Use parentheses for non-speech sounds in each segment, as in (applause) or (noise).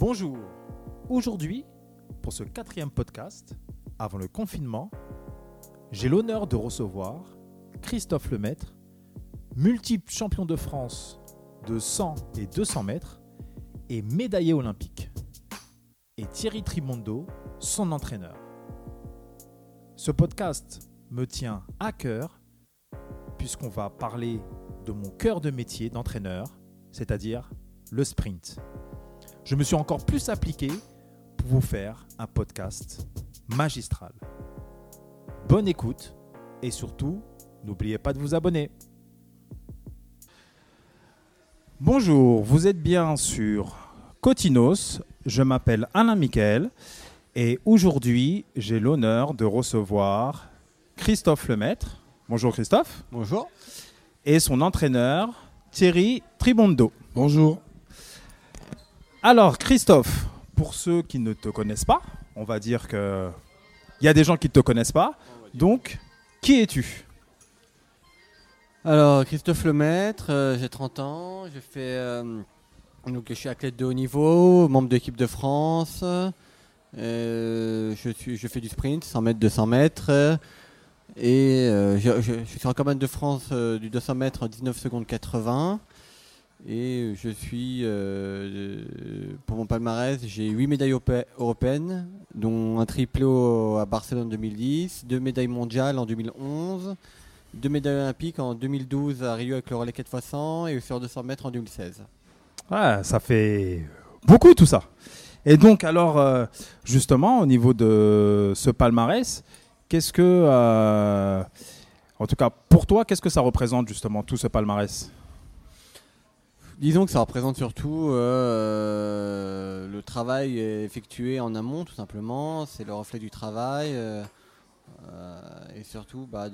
Bonjour. Aujourd'hui, pour ce quatrième podcast, avant le confinement, j'ai l'honneur de recevoir Christophe Lemaître, multiple champion de France de 100 et 200 mètres et médaillé olympique, et Thierry Trimondo, son entraîneur. Ce podcast me tient à cœur puisqu'on va parler de mon cœur de métier d'entraîneur, c'est-à-dire le sprint. Je me suis encore plus appliqué pour vous faire un podcast magistral. Bonne écoute et surtout, n'oubliez pas de vous abonner. Bonjour, vous êtes bien sur Cotinos. Je m'appelle Alain Michael et aujourd'hui, j'ai l'honneur de recevoir Christophe Lemaître. Bonjour Christophe. Bonjour. Et son entraîneur, Thierry Tribondo. Bonjour. Alors Christophe, pour ceux qui ne te connaissent pas, on va dire que il y a des gens qui ne te connaissent pas. Donc, qui es-tu? Alors, Christophe Lemaître, euh, j'ai 30 ans, je, fais, euh, donc, je suis athlète de haut niveau, membre de l'équipe de France. Euh, je, fais du sprint, 100 mètres, 200 mètres. Et je, suis un campagne de France du 200 mètres en 19 secondes 80. Et je suis, euh, pour mon palmarès, j'ai 8 médailles europé- européennes, dont un triplé à Barcelone en 2010, 2 médailles mondiales en 2011, 2 médailles olympiques en 2012 à Rio avec le relais 4x100 et sur 200 mètres en 2016. Ah, ça fait beaucoup tout ça. Et donc, alors, euh, justement, au niveau de ce palmarès, qu'est-ce que, euh, en tout cas pour toi, qu'est-ce que ça représente justement tout ce palmarès? Disons que ça représente surtout euh, le travail effectué en amont, tout simplement. C'est le reflet du travail. euh, euh, et surtout bah,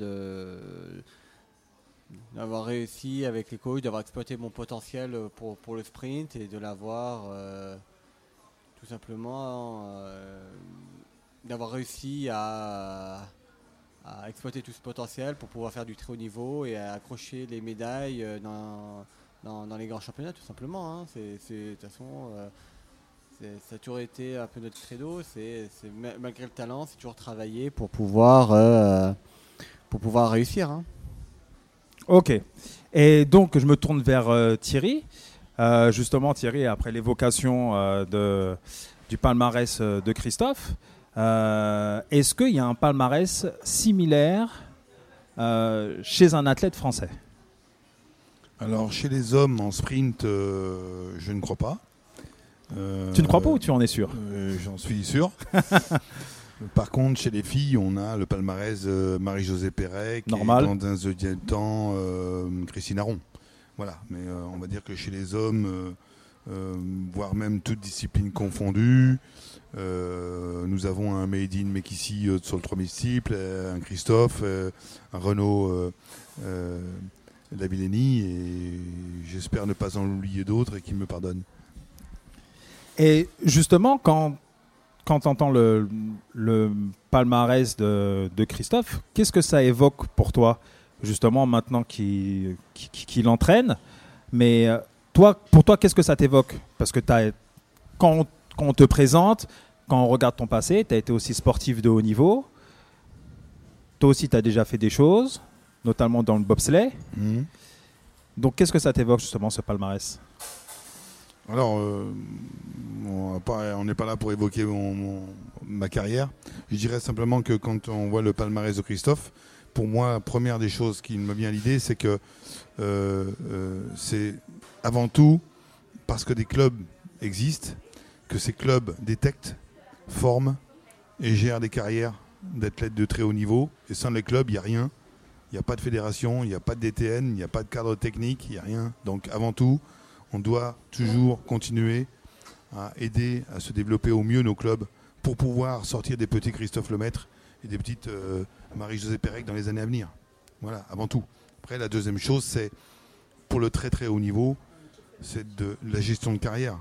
d'avoir réussi avec les coachs, d'avoir exploité mon potentiel pour, le sprint et de l'avoir tout simplement d'avoir réussi à, à exploiter tout ce potentiel pour pouvoir faire du très haut niveau et à accrocher les médailles dans, dans, les grands championnats tout simplement. hein. C'est, de toute façon, euh, ça a toujours été un peu notre credo. C'est, c'est ma- malgré le talent, c'est toujours travailler pour pouvoir, euh, pour pouvoir réussir. hein. Ok. Et donc, je me tourne vers euh, Thierry. Justement, Thierry, après l'évocation du palmarès de Christophe, est-ce qu'il y a un palmarès similaire chez un athlète français? Alors, chez les hommes en sprint, euh, je ne crois pas. Euh, Tu ne crois pas ou tu en es sûr euh, J'en suis sûr. (laughs) Par contre, chez les filles, on a le palmarès Marie-Josée Pérec, Normal. et dans un deuxième temps, Christine Aron. Voilà, mais on va dire que chez les hommes, voire même toutes disciplines confondues, euh, nous avons un Made in Mekissi sur le 3000 multiples, euh, un Christophe, un Renault euh, Lavillény, et j'espère ne pas en oublier d'autres et qu'ils me pardonnent. Et justement, quand, quand tu entends le, le palmarès de, de Christophe, qu'est-ce que ça évoque pour toi, justement, maintenant qu'il qu'il entraîne? Mais euh, toi, pour toi, qu'est-ce que ça t'évoque? Parce que t'as- quand, on, quand on te présente, quand on regarde ton passé, tu as été aussi sportif de haut niveau. Toi aussi, tu as déjà fait des choses, notamment dans le bobsleigh. Mhm. Donc, qu'est-ce que ça t'évoque, justement, ce palmarès? Alors, euh, on n'est pas là pour évoquer mon- mon- ma carrière. Je dirais simplement que quand on voit le palmarès de Christophe, pour moi, première des choses qui me vient à l'idée, c'est que euh, euh, c'est avant tout parce que des clubs existent, que ces clubs détectent, forment et gèrent des carrières d'athlètes de très haut niveau. Et sans les clubs, il n'y a rien. Il n'y a pas de fédération, il n'y a pas de DTN, il n'y a pas de cadre technique, il n'y a rien. Donc avant tout, on doit toujours continuer à aider à se développer au mieux nos clubs pour pouvoir sortir des petits Christophe Lemaître et des petites euh, Marie-Josée Pérec dans les années à venir. Voilà, avant tout. Après, la deuxième chose, c'est pour le très très haut niveau, c'est de la gestion de carrière.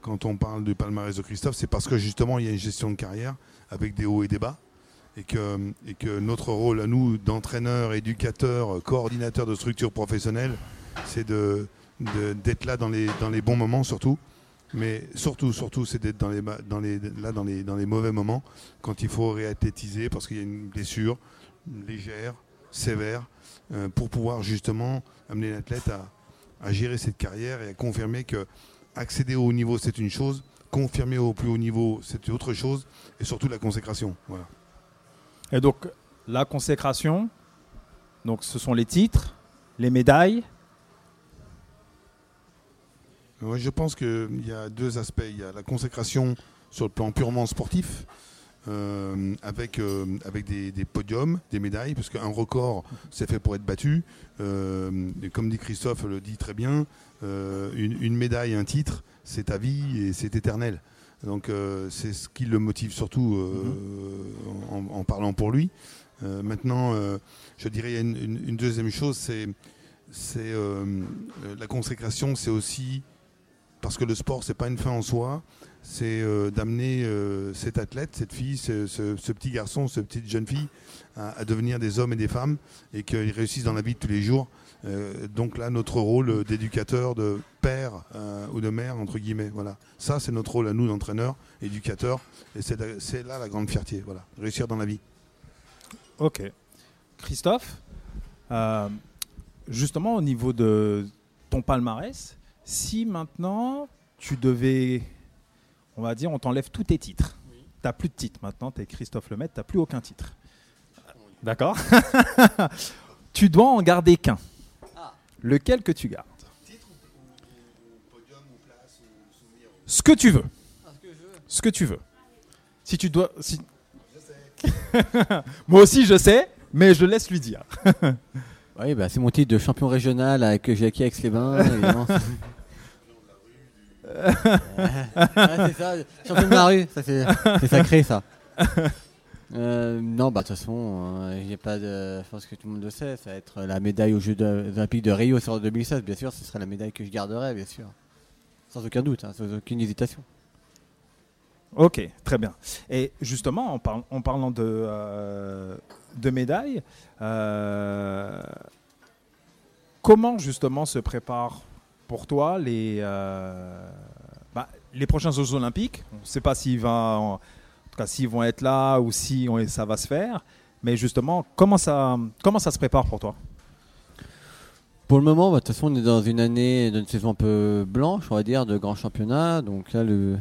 Quand on parle du palmarès de Christophe, c'est parce que justement, il y a une gestion de carrière avec des hauts et des bas. Et que, notre rôle à nous, d'entraîneurs, éducateurs, coordinateurs de structures professionnelles, c'est d'être là dans les, dans les bons moments surtout Mais surtout, surtout, c'est d'être dans les, dans les, là dans les, dans les mauvais moments, quand il faut réathlétiser parce qu'il y a une blessure légère, sévère, euh, pour pouvoir justement amener l'athlète à, gérer cette carrière et à confirmer que accéder au haut niveau, c'est une chose, confirmer au plus haut niveau, c'est autre chose, et surtout la consécration. Et donc, la consécration, donc ce sont les titres, les médailles, je pense qu'il y a deux aspects. Il y a la consécration sur le plan purement sportif, euh, avec, euh, des, podiums, des médailles, parce qu'un record, c'est fait pour être battu. Euh, comme dit Christophe, le dit très bien, une, médaille, un titre, c'est ta vie et c'est éternel. Donc c'est ce qui le motive surtout en, parlant pour lui. maintenant, je dirais a une, deuxième chose, c'est la consécration, c'est aussi parce que le sport, c'est pas une fin en soi, c'est euh, d'amener euh, cet athlète, cette fille, ce, petit garçon, cette petite jeune fille à, devenir des hommes et des femmes et qu'ils réussissent dans la vie de tous les jours. Euh, donc là, notre rôle d'éducateur, de père ou de mère, entre guillemets, voilà. Ça, c'est notre rôle à nous, d'entraîneurs, éducateurs, et c'est là la grande fierté, voilà, réussir dans la vie. Ok. Christophe, justement au niveau de ton palmarès, si maintenant tu devais, on va dire, on t'enlève tous tes titres, tu n'as plus de titre maintenant, tu es Christophe Lemaitre, tu n'as plus aucun titre. D'accord (laughs) Tu dois en garder qu'un. Ah. Lequel que tu gardes Ce que tu veux. Ah, ce que tu veux. Si tu dois. Si... (laughs) Moi aussi, je sais, mais je laisse lui dire. (laughs) oui, bah, c'est mon titre de champion régional que j'ai acquis c'est ça, champion de la rue, c'est sacré ça. Euh, non, bah de toute façon, il a pas de. Je pense que tout le monde le sait, ça va être la médaille aux Jeux Olympiques de Rio sur 2016, bien sûr, ce serait la médaille que je garderais, bien sûr. Sans aucun doute, hein, sans aucune hésitation. Ok, très bien. Et justement, en, en parlant de, euh, de médailles, euh, comment justement se prépare pour toi les, euh, bah, les prochains Jeux Olympiques On ne sait pas s'ils s'ils vont être là ou si ça va se faire. Mais justement, comment ça, comment ça se prépare pour toi? Pour le moment, bah, de toute façon, on est dans une année, d'une saison un peu blanche, on va dire, de grand championnat. Donc là, le,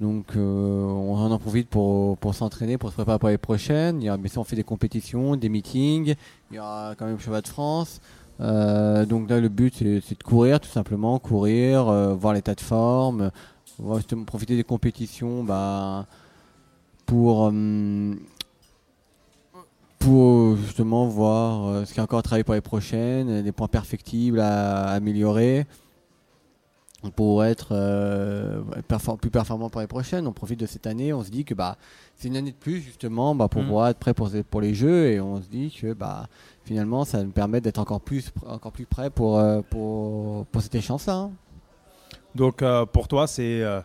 donc euh, on en profite pour, pour s'entraîner, pour se préparer pour les prochaines. Il y a, mais on fait des compétitions, des meetings. Il y aura quand même le cheval de France. Euh, donc là, le but, c'est de courir, tout simplement, courir, euh, voir l'état de forme, profiter des compétitions bah, pour, euh, pour justement voir ce qu'il y a encore à travailler pour les prochaines, les points perfectibles à, améliorer pour être plus performant pour les prochaines. On profite de cette année, on se dit que bah, c'est une année de plus justement bah, pour mmh. pouvoir être prêt pour, pour les Jeux et on se dit que bah, finalement, ça nous permet d'être encore plus, encore plus près pour, euh, pour, pour cette échéance-là. Hein. Donc, euh, pour toi, c'est euh,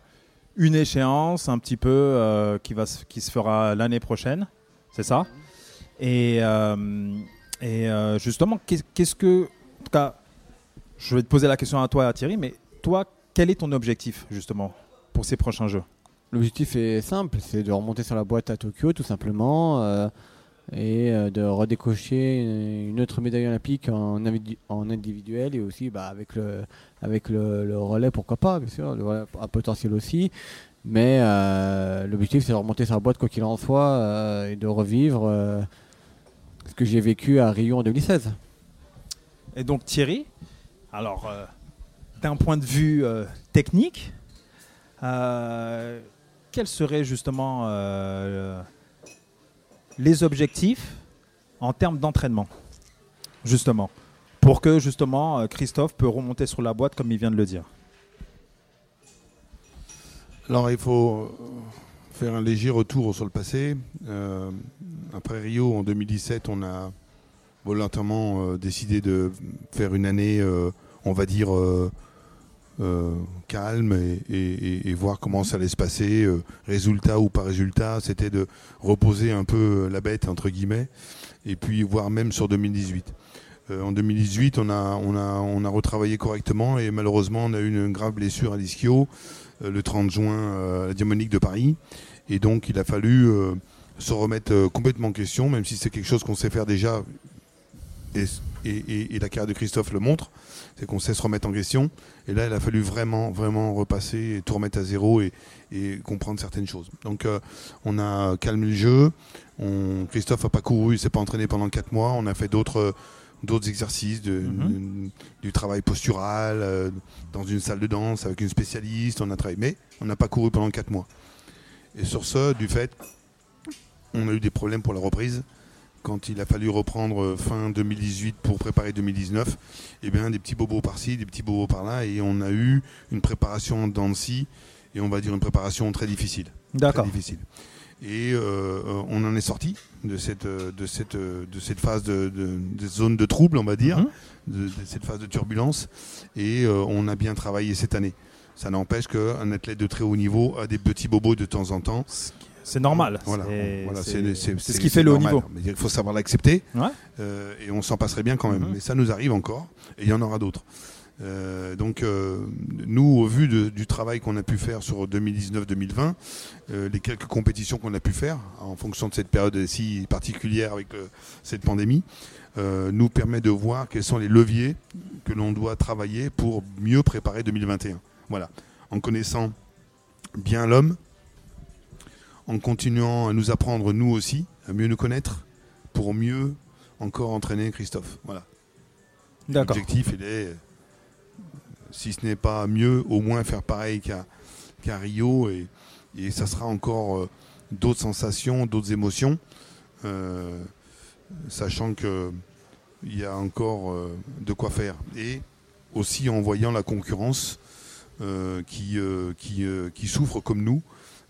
une échéance un petit peu qui, va, qui se fera l'année prochaine, c'est ça? Et, et justement, qu'est-ce que. En tout cas, je vais te poser la question à toi, Thierry, mais toi, quel est ton objectif, justement, pour ces prochains Jeux? L'objectif est simple, c'est de remonter sur la boîte à Tokyo, tout simplement et euh, de redécocher une autre médaille olympique en, en individuel et aussi bah, avec, le, avec le, relais, pourquoi pas, bien sûr, le relais à potentiel aussi. Mais euh, l'objectif, c'est de remonter sa boîte, quoi qu'il en soit, euh, et de revivre ce que j'ai vécu à Rio en 2016. Et donc Thierry, alors d'un point de vue technique, quel serait justement les objectifs en termes d'entraînement, justement, pour que justement euh, Christophe peut remonter sur la boîte comme il vient de le dire? Alors il faut faire un léger retour sur le passé. Euh, après Rio en 2017, on a volontairement euh, décidé de faire une année, on va dire, euh, calme et, voir comment ça allait se passer, euh, résultat ou pas résultat. C'était de reposer un peu la bête, entre guillemets, et puis voir même sur 2018. Euh, en 2018, on a, on, a, on a retravaillé correctement et malheureusement, on a eu une grave blessure à l'ischio le 30 juin à la Diamonique de Paris. Et donc, il a fallu se remettre complètement en question, même si c'est quelque chose qu'on sait faire déjà. Et, la carrière de Christophe le montre, c'est qu'on sait se remettre en question. Et là, il a fallu vraiment, vraiment repasser et tout remettre à zéro et, comprendre certaines choses. Donc, on a calmé le jeu. On, Christophe n'a pas couru, il s'est pas entraîné pendant 4 mois. On a fait d'autres d'autres exercices, mhm. du travail postural, euh, dans une salle de danse avec une spécialiste, on a travaillé, mais on n'a pas couru pendant 4 mois. Et sur ce, du fait, on a eu des problèmes pour la reprise. Quand il a fallu reprendre fin 2018 pour préparer 2019, et eh bien des petits bobos par-ci, des petits bobos par-là, et on a eu une préparation en et on va dire une préparation très difficile. D'accord. difficile. Et euh, on en est sorti de cette, de cette, de cette phase de, zone de trouble, on va dire, mhm. de, cette phase de turbulence. Et euh, on a bien travaillé cette année. Ça n'empêche qu'un athlète de très haut niveau a des petits bobos de temps en temps. C'est normal. Voilà, c'est ce qui fait le haut niveau. Il faut savoir l'accepter. Euh, et on s'en passerait bien quand même. Mhm. Mais ça nous arrive encore. Et il y en aura d'autres. Euh, donc euh, nous, au vu du travail qu'on a pu faire sur 2019-2020, euh, les quelques compétitions qu'on a pu faire, en fonction de cette période si particulière avec cette pandémie, nous permet de voir quels sont les leviers que l'on doit travailler pour mieux préparer 2021. Voilà, en connaissant bien l'homme, en continuant à nous apprendre nous aussi, à mieux nous connaître, pour mieux encore entraîner Christophe. Voilà. L'objectif, il est si ce n'est pas mieux, au moins faire pareil qu'à Rio. Et, ça sera encore euh, d'autres sensations, d'autres émotions, euh, sachant qu'il y a encore euh, de quoi faire. Et aussi en voyant la concurrence qui, qui, qui, souffre comme nous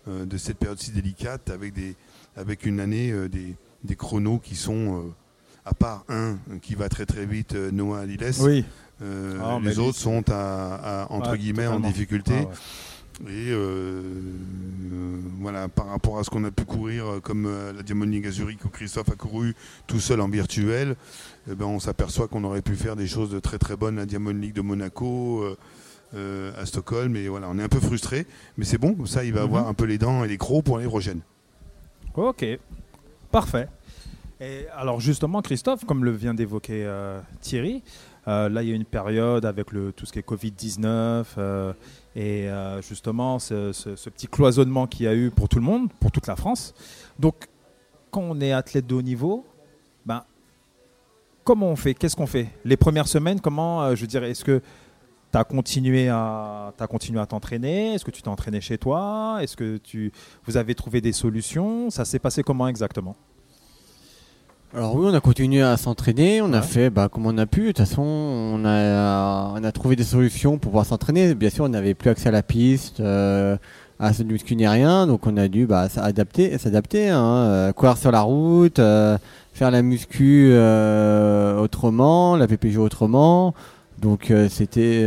de cette période si délicate avec, des, avec une année des, des chronos qui sont, à part un qui va très très vite, Noah Liles. Oui euh, ah, les autres sont à, entre guillemets en difficulté. Ah, Et euh, euh, voilà, par rapport à ce qu'on a pu courir, comme la Diamond Zurich où Christophe a couru tout seul en virtuel, eh ben, on s'aperçoit qu'on aurait pu faire des choses de très très bonnes à la Diamond League de Monaco, à Stockholm. Et voilà, on est un peu frustré, mais c'est bon, comme ça il va mhm. avoir un peu les dents et les crocs pour prochaine. Ok, parfait. Et alors justement, Christophe, comme le vient d'évoquer Thierry, euh, là, il y a une période avec le, tout ce qui est Covid-19 euh, et euh, justement ce, petit cloisonnement qu'il y a eu pour tout le monde, pour toute la France. Donc, quand on est athlète de haut niveau, ben, comment on fait? Qu'est-ce qu'on fait? Les premières semaines, comment, je dirais, est-ce que tu as continué à continué à t'entraîner? Est-ce que tu t'es entraîné chez toi? Est-ce que tu vous avez trouvé des solutions? Ça s'est passé comment exactement? Alors oui, on a continué à s'entraîner, on a fait bah, comme on a pu. De toute façon, on a, on a trouvé des solutions pour pouvoir s'entraîner. Bien sûr, on n'avait plus accès à la piste, euh, à ce muscu ni rien, donc on a dû bah, s'adapter, s'adapter, hein, euh, courir sur la route, euh, faire la muscu euh, autrement, la PPG autrement. Donc c'était,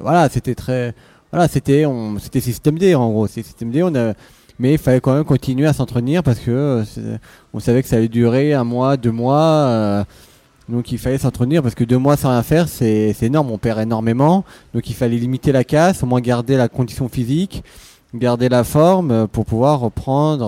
voilà, c'était très, voilà, c'était, on, c'était système D en gros. C'est système D. On a mais il fallait quand même continuer à s'entretenir parce que euh, on savait que ça allait durer un mois, deux mois. Euh, donc il fallait s'entretenir parce que deux mois sans rien faire, c'est énorme, on perd énormément. Donc il fallait limiter la casse, au moins garder la condition physique, garder la forme euh, pour pouvoir reprendre,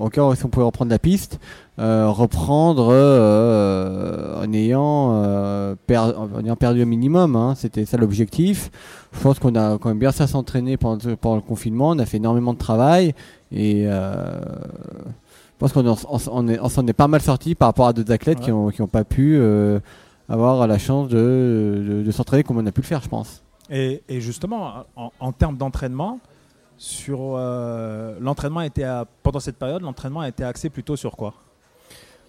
encore si on pouvait reprendre la piste, reprendre en, ayant, en ayant perdu un minimum. Hein. C'était ça l'objectif je pense qu'on a quand même bien ça s'entraîner pendant, pendant, le confinement. On a fait énormément de travail et euh, je pense qu'on s'en est, est, pas mal sorti par rapport à d'autres athlètes qui n'ont qui ont pas pu euh, avoir la chance de, de, s'entraîner comme on a pu le faire, je pense. Et, et justement, en, en termes d'entraînement, sur euh, l'entraînement était pendant cette période, l'entraînement a été axé plutôt sur quoi?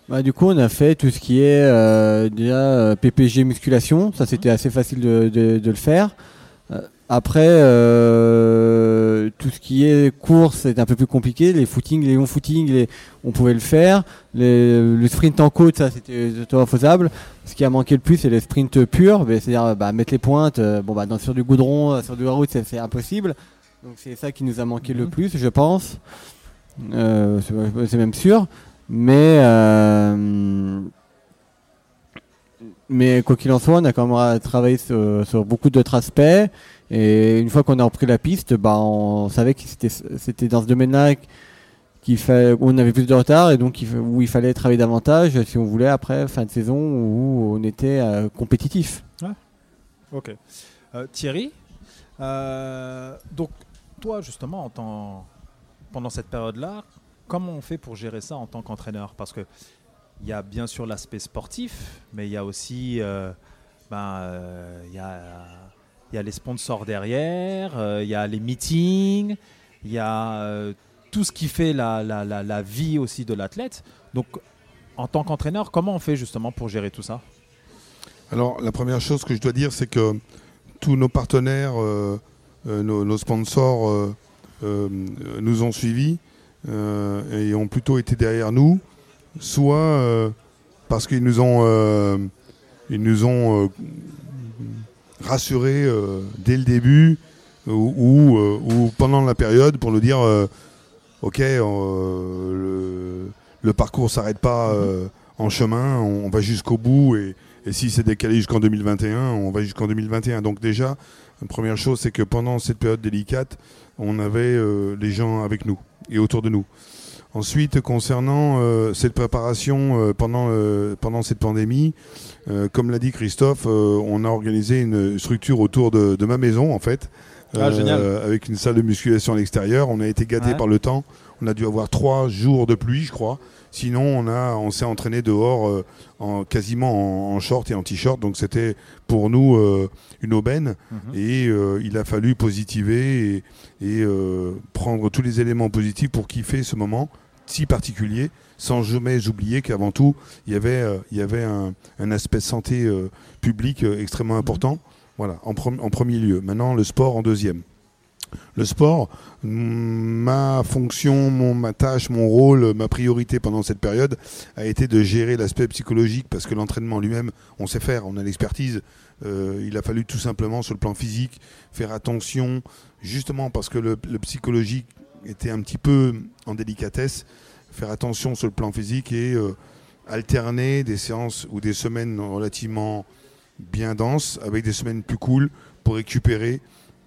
Bah, du coup, on a fait tout ce qui est euh, déjà PPG musculation. Ça, c'était assez facile de, de, de le faire. Euh, après, euh, tout ce qui est course, c'est un peu plus compliqué. Les footings, les longs footings, on pouvait le faire. le sprint en côte, ça, c'était faisable. Ce qui a manqué le plus, c'est les sprints purs, c'est-à-dire bah, mettre les pointes. Euh, bon, bah, dans, sur du goudron, sur du route, c'est impossible. Donc c'est ça qui nous a manqué le mhm. plus, je pense. c'est même sûr. Mais mais quoi qu'il en soit, on a quand même travaillé sur, beaucoup d'autres aspects. Et une fois qu'on a repris la piste, bah, on savait que c'était, dans ce domaine-là qu'il on avait plus de retard et donc où il fallait travailler davantage si on voulait après fin de saison où on était euh, compétitif. Ok. Euh, Thierry, euh, donc toi justement, en tant- pendant cette période-là, comment on fait pour gérer ça en tant qu'entraîneur? Parce que il y a bien sûr l'aspect sportif, mais il y a aussi euh, ben, euh, il y a, y a les sponsors derrière, euh, il y a les meetings, il y a tout ce qui fait la, la- la- la vie aussi de l'athlète. Donc en tant qu'entraîneur, comment on fait justement pour gérer tout ça? Alors, la première chose que je dois dire, c'est que tous nos partenaires, nos, nos sponsors euh, euh, nous ont suivis euh, et ont plutôt été derrière nous, soit euh, parce qu'ils nous ont, euh, ils nous ont euh, rassurés euh, dès le début ou, ou, euh, pendant la période pour nous dire euh, ok euh, le, le parcours s'arrête pas euh, en chemin on, on va jusqu'au bout et, et si c'est décalé jusqu'en 2021 on va jusqu'en 2021 donc déjà la première chose c'est que pendant cette période délicate on avait euh, les gens avec nous et autour de nous Ensuite, concernant euh, cette préparation euh, pendant, euh, pendant cette pandémie, euh, comme l'a dit Christophe, euh, on a organisé une structure autour de, de ma maison, en fait, Ah, avec une salle de musculation à l'extérieur. On a été gâté Ouais. par le temps. On a dû avoir trois jours de pluie, je crois. Sinon, on, a, on s'est entraîné dehors euh, en, quasiment en, en short et en t-shirt. Donc, c'était pour nous euh, une aubaine. Mhm. Et euh, il a fallu positiver et, et, prendre tous les éléments positifs pour kiffer ce moment si particulier, sans jamais oublier qu'avant tout, il y avait, il y avait un, un aspect santé publique extrêmement important. Voilà, en premier lieu. Maintenant, le sport en deuxième. Le sport, ma fonction, ma tâche, mon rôle, ma priorité pendant cette période a été de gérer l'aspect psychologique parce que l'entraînement lui-même, on sait faire, on a l'expertise. Euh, il a fallu tout simplement sur le plan physique faire attention, justement parce que le, le psychologique était un petit peu en délicatesse, faire attention sur le plan physique et euh, alterner des séances ou des semaines relativement bien denses avec des semaines plus cool pour récupérer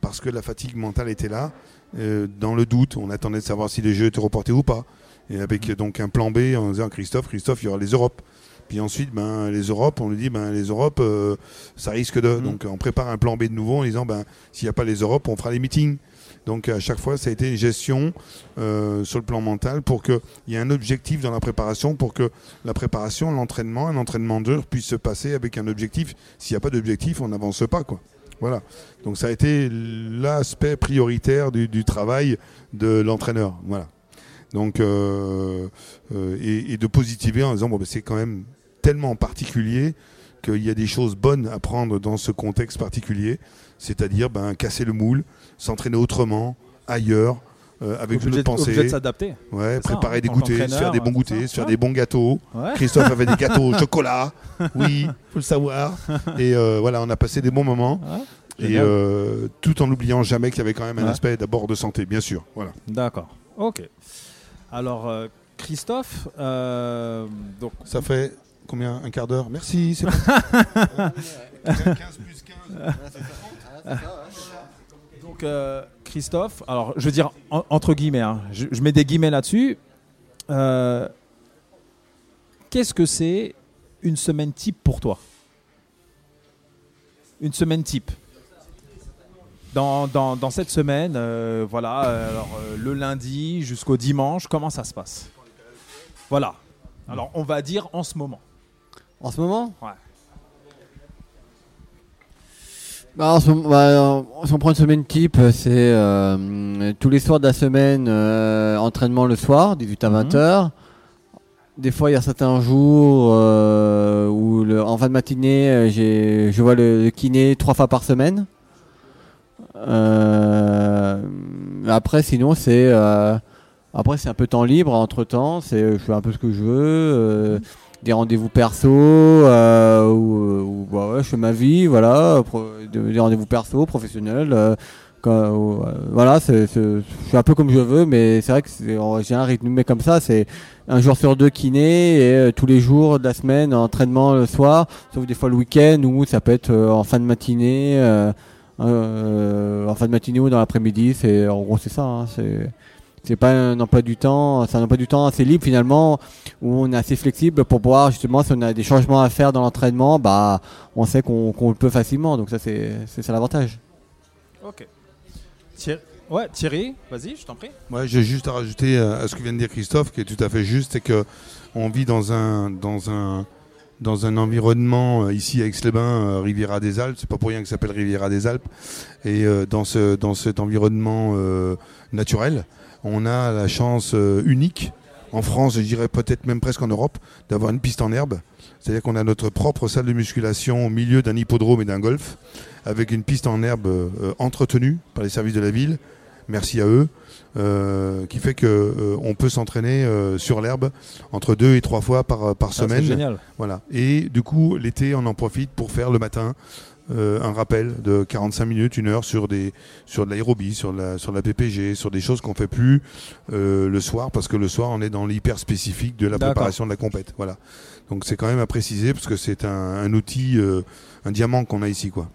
parce que la fatigue mentale était là. Euh, dans le doute, on attendait de savoir si les jeux étaient reportés ou pas. Et avec euh, donc un plan B en disant Christophe, Christophe, il y aura les Europes. Puis ensuite, ben, les Europes, on lui dit ben, les Europes, euh, ça risque de. Mhm. Donc on prépare un plan B de nouveau en disant ben, s'il n'y a pas les Europes, on fera les meetings. Donc à chaque fois, ça a été une gestion euh, sur le plan mental pour qu'il y ait un objectif dans la préparation, pour que la préparation, l'entraînement, un entraînement dur puisse se passer avec un objectif. S'il n'y a pas d'objectif, on n'avance pas. Quoi. Voilà. Donc ça a été l'aspect prioritaire du, travail de l'entraîneur. Voilà. Donc euh, euh, et, et de positiver en disant bon ben, c'est quand même tellement particulier qu'il y a des choses bonnes à prendre dans ce contexte particulier, c'est-à-dire ben, casser le moule, s'entraîner autrement, ailleurs, euh, avec une autre de- obligé de pensée, s'adapter. ouais, ça, préparer hein, des goûters, se faire des bons goûters, ça, se faire ouais. des bons gâteaux. Ouais. Christophe avait des gâteaux au (laughs) chocolat, oui, faut le savoir. Et euh, voilà, on a passé des bons moments. Ouais, Et euh, tout en n'oubliant jamais qu'il y avait quand même un Ouais. aspect d'abord de santé, bien sûr. Voilà. D'accord. Ok. Alors, euh, Christophe, euh, donc, Ça fait combien? Un quart d'heure? Merci. c'est bon. (laughs) 15 plus 15. Donc euh, Christophe, alors je veux dire en- entre guillemets, hein, je, je mets des guillemets là-dessus. Euh, Qu'est-ce que c'est une semaine type pour toi? Une semaine type dans, dans, dans cette semaine, euh, voilà, alors, le lundi jusqu'au dimanche, comment ça se passe? Voilà. Alors, on va dire en ce moment. En ce moment? Ouais. Bah, en ce moment, bah, euh, si on prend une semaine type, c'est euh, tous les soirs de la semaine, euh, entraînement le soir, 18 à Mhm. 20 heures. Des fois, il y a certains jours euh, où, le- en fin de matinée, euh, j'ai- je vois le, le kiné trois fois par semaine. Euh, après, sinon, c'est euh, après c'est un peu temps libre. Entre temps, c'est je fais un peu ce que je veux. euh, des rendez-vous perso euh, où, où, bah ouais, je fais ma vie, voilà, des rendez-vous perso, professionnels. euh, euh, voilà, c'est, c'est- je suis un peu comme je veux, mais c'est vrai que c'est- j'ai un rythme mais comme ça, c'est un jour sur deux kiné et euh, tous les jours de la semaine entraînement le soir, sauf des fois le week-end où ça peut être euh, en fin de matinée. euh, euh, en fin de matinée ou dans l'après-midi. C'est en gros c'est ça. hein, c'est c'est pas un emploi du temps, c'est un emploi du temps assez libre finalement, où on est assez flexible pour pouvoir justement si on a des changements à faire dans l'entraînement, bah on sait qu'on le peut facilement. Donc ça c'est c'est ça l'avantage. Ok. Thierry, ouais, Thierry vas-y, je t'en prie. Ouais, j'ai juste à rajouter euh, à ce que vient de dire Christophe, qui est tout à fait juste, c'est que on vit dans un dans un dans un environnement euh, ici à Aix-les-Bains, euh, Riviera des Alpes. C'est pas pour rien que ça s'appelle Riviera des Alpes. Et euh, dans ce dans cet environnement euh, naturel, on a la chance euh, unique en France, je dirais peut-être même presque en Europe, d'avoir une piste en herbe. C'est-à-dire qu'on a notre propre salle de musculation au milieu d'un hippodrome et d'un golf, avec une piste en herbe euh, entretenue par les services de la ville. Merci à eux, euh, qui fait que euh, on peut s'entraîner euh, sur l'herbe entre deux et trois fois par, par Ah, c'est semaine. génial. Voilà. Et du coup, l'été, on en profite pour faire le matin euh, un rappel de 45 minutes, une heure sur des sur de l'aérobie, sur la sur la PPG, sur des choses qu'on fait plus euh, le soir parce que le soir, on est dans l'hyper spécifique de la préparation de la compète. Voilà. Donc c'est quand même à préciser parce que c'est un, un outil, euh, un diamant qu'on a ici, quoi.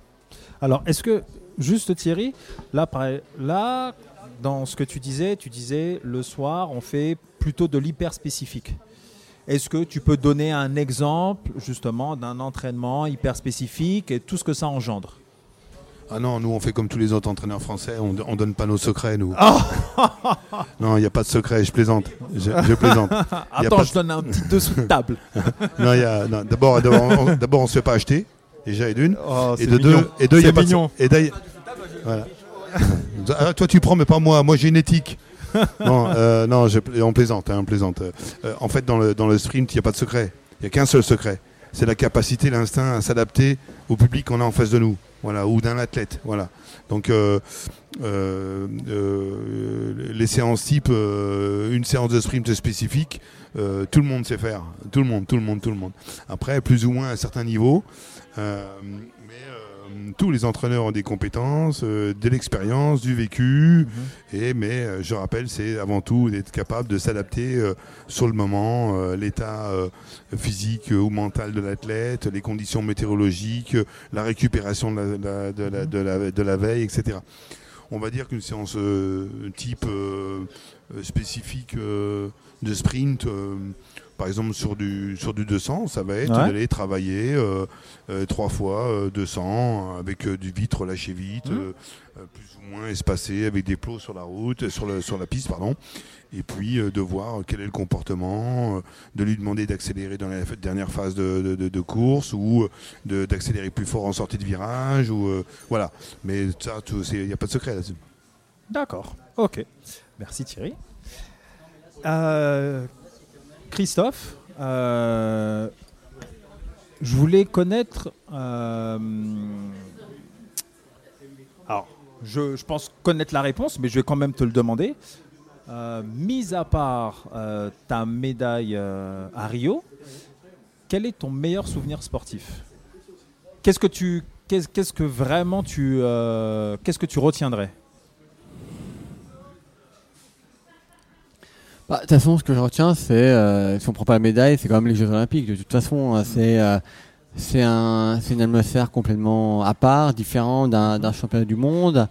Alors, est-ce que, juste Thierry, là, là, dans ce que tu disais, tu disais le soir, on fait plutôt de l'hyper spécifique. Est-ce que tu peux donner un exemple, justement, d'un entraînement hyper spécifique et tout ce que ça engendre? Ah non, nous on fait comme tous les autres entraîneurs français, on, on donne pas nos secrets, nous. Oh (laughs) non, il n'y a pas de secret, je plaisante. Je, je plaisante. (laughs) Attends, je donne un petit dessous de table. (laughs) Non, il y a- non, d'abord, d'abord, on, se fait pas acheter, déjà, et d'une. Oh, Et de deux, et deux, il y a pas de- et d'ailleurs- voilà. Ah, toi, tu prends, mais pas moi. Moi, j'ai une éthique. (laughs) non, euh, on plaisante, hein. Euh, en fait, dans le, dans le sprint, il n'y a pas de secret. Il n'y a qu'un seul secret. C'est la capacité, l'instinct à s'adapter au public qu'on a en face de nous, voilà, ou d'un athlète, voilà. Donc, euh, les séances type, une séance de sprint spécifique, tout le monde sait faire, tout le monde, tout le monde, tout le monde. Après, plus ou moins à un certain niveau, euh, mais euh, tous les entraîneurs ont des compétences, euh, de l'expérience, du vécu. Et mais euh, je rappelle, c'est avant tout d'être capable de s'adapter euh, sur le moment, l'état physique ou mental de l'athlète, les conditions météorologiques, la récupération de la, de la- de la- de la- de la veille, etc. On va dire qu'une séance type spécifique de sprint, par exemple sur du, sur du 200, ça va être Ouais. d'aller travailler euh, euh, trois fois euh, 200 avec euh, du vite relâché vite, euh, plus ou moins espacé, avec des plots sur la route, sur, le, sur la piste, pardon. Et puis de voir quel est le comportement, de lui demander d'accélérer dans la dernière phase de, de- de- de course ou d'accélérer plus fort en sortie de virage. ou Voilà. Mais ça, il n'y a pas de secret là-dessus. D'accord, ok. Merci Thierry. Christophe, euh, je voulais connaître... euh, alors, je, pense connaître la réponse, mais je vais quand même te le demander. Euh, mis à part ta médaille à Rio, quel est ton meilleur souvenir sportif? Qu'est-ce que qu'est-ce, que vraiment tu, qu'est-ce que tu retiendrais? Bah, De toute façon, ce que je retiens, c'est euh, si on prend pas la médaille, c'est quand même les Jeux Olympiques. De toute façon, euh, c'est euh, c'est un, c'est une atmosphère complètement à part, différent d'un championnat du monde.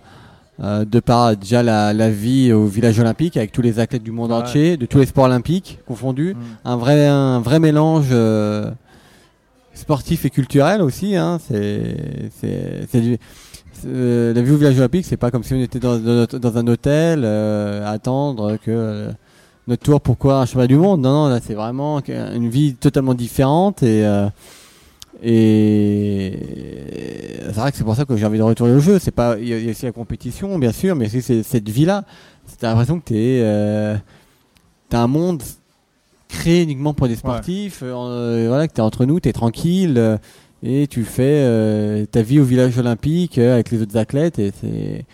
euh, de par déjà la, la vie au village olympique avec tous les athlètes du monde Ouais. entier, de tous les sports olympiques confondus, Mm. un vrai un vrai mélange euh, sportif et culturel aussi. Hein. C'est c'est euh, la vie au village olympique, c'est pas comme si on était dans, dans, dans un hôtel euh, à attendre que euh, notre tour pour courir un championnat du monde? Non, non, là c'est vraiment une vie totalement différente et euh, et c'est vrai que c'est pour ça que j'ai envie de retourner au jeu. C'est pas, il y, a- il y a aussi la compétition, bien sûr, mais aussi cette vie-là. T'as l'impression que t'es, euh, t'as un monde créé uniquement pour des sportifs. euh, voilà, que t'es entre nous, t'es tranquille euh, et tu fais euh, ta vie au village olympique euh, avec les autres athlètes et c'est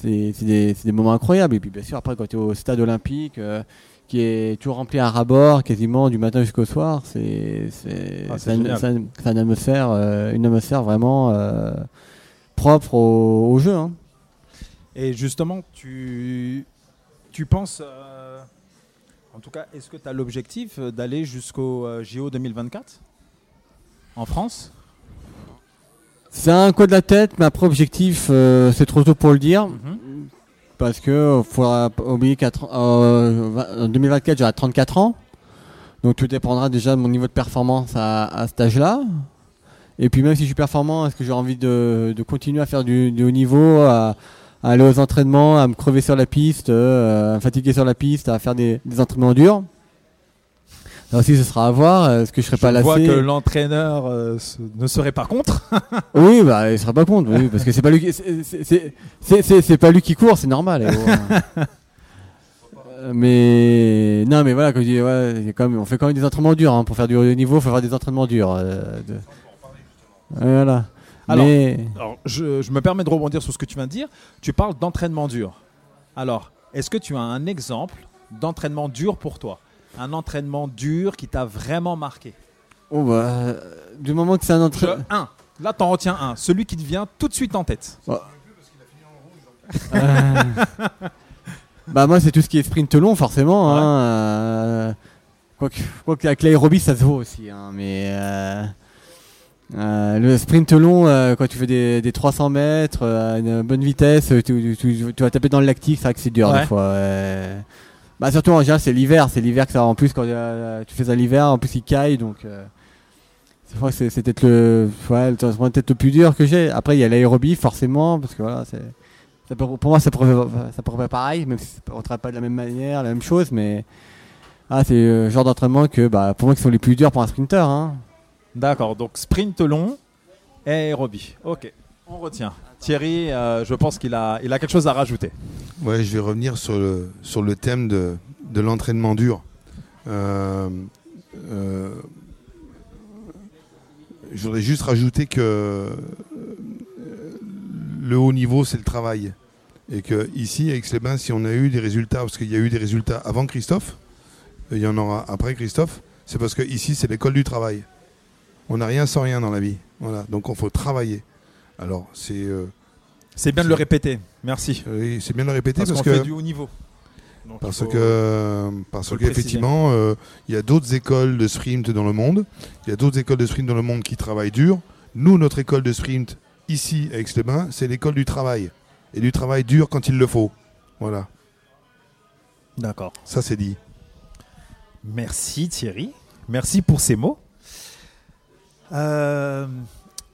c'est des, moments incroyables. Et puis bien sûr, après, quand tu es au stade olympique, euh, qui est toujours rempli à ras-bord, quasiment du matin jusqu'au soir, c'est c'est Ah, une atmosphère, euh, une atmosphère vraiment euh, propre au, au jeu. hein. Et justement, tu, tu penses, en tout cas, est-ce que tu as l'objectif d'aller jusqu'au JO 2024 en France? C'est un coin de la tête, mais après objectif, euh, c'est trop tôt pour le dire. Parce que faut pas oublier qu'en 2024, j'aurai 34 ans. Donc tout dépendra déjà de mon niveau de performance à, à cet âge-là. Et puis même si je suis performant, est-ce que j'ai envie de, de continuer à faire du, du haut niveau, à, à aller aux entraînements, à me crever sur la piste, euh, à me fatiguer sur la piste, à faire des, des entraînements durs? Aussi, ce sera à voir. Est-ce que je serai pas Je lassé vois que l'entraîneur euh, ne serait pas contre. (laughs) Oui, bah, il sera pas contre, oui, parce que c'est pas lui c'est- pas lui qui court, c'est normal. et bon. Euh, mais non, mais voilà, comme je dis, ouais, quand même- on fait quand même des entraînements durs hein, pour faire du haut niveau. Il faut faire des entraînements durs. euh, de- Voilà. Alors, mais Alors, je, je me permets de rebondir sur ce que tu viens de dire. Tu parles d'entraînement dur. Alors, est-ce que tu as un exemple d'entraînement dur pour toi? Un entraînement dur qui t'a vraiment marqué oh, bah, euh, du moment que c'est un entraînement. Un. Là, t'en retiens un. Celui qui te vient tout de suite en tête. Bah moi c'est tout ce qui est sprint long forcément. Ouais. Hein, euh, quoique, quoique avec l'aérobie ça se vaut aussi. Hein, mais euh, euh, le sprint long euh, quand tu fais des, des 300 mètres euh, à une bonne vitesse, tu, tu- tu vas taper dans le lactique, c'est vrai que c'est dur Ouais. des fois. Bah surtout en général c'est l'hiver, c'est l'hiver que ça en plus quand euh, tu fais ça l'hiver, en plus il caille donc. Euh, c'est peut-être le, ouais, peut-être le plus dur que j'ai. Après il y a l'aérobie forcément parce que voilà c'est. Peut- pour moi, ça pourrait, ça pareil, même si on travaille pas de la même manière, la même chose, mais ah, c'est le genre d'entraînement que, bah, pour moi, qui sont les plus durs pour un sprinter. Hein. D'accord. Donc, sprint long et aérobie. Ok. On retient. Thierry, euh, je pense qu'il a, quelque chose à rajouter. Ouais, je vais revenir sur le, thème de, l'entraînement dur. Euh, euh, je voudrais juste rajouter que le haut niveau, c'est le travail. Et que ici, avec les si on a eu des résultats, parce qu'il y a eu des résultats avant Christophe, il y en aura après Christophe, c'est parce que ici, c'est l'école du travail. On n'a rien sans rien dans la vie. Voilà. Donc, il faut travailler. Alors, c'est euh, C'est bien de le répéter. Merci. oui, c'est bien de le répéter Parce, parce, qu'on que fait du haut niveau. Donc, parce faut- que parce faut le qu'effectivement, euh, il y a d'autres écoles de sprint dans le monde. Il y a d'autres écoles de sprint dans le monde qui travaillent dur. Nous, notre école de sprint ici à Aix-les-Bains, c'est l'école du travail et du travail dur quand il le faut. Voilà, D'accord. ça c'est dit. Merci Thierry. Merci pour ces mots. Euh,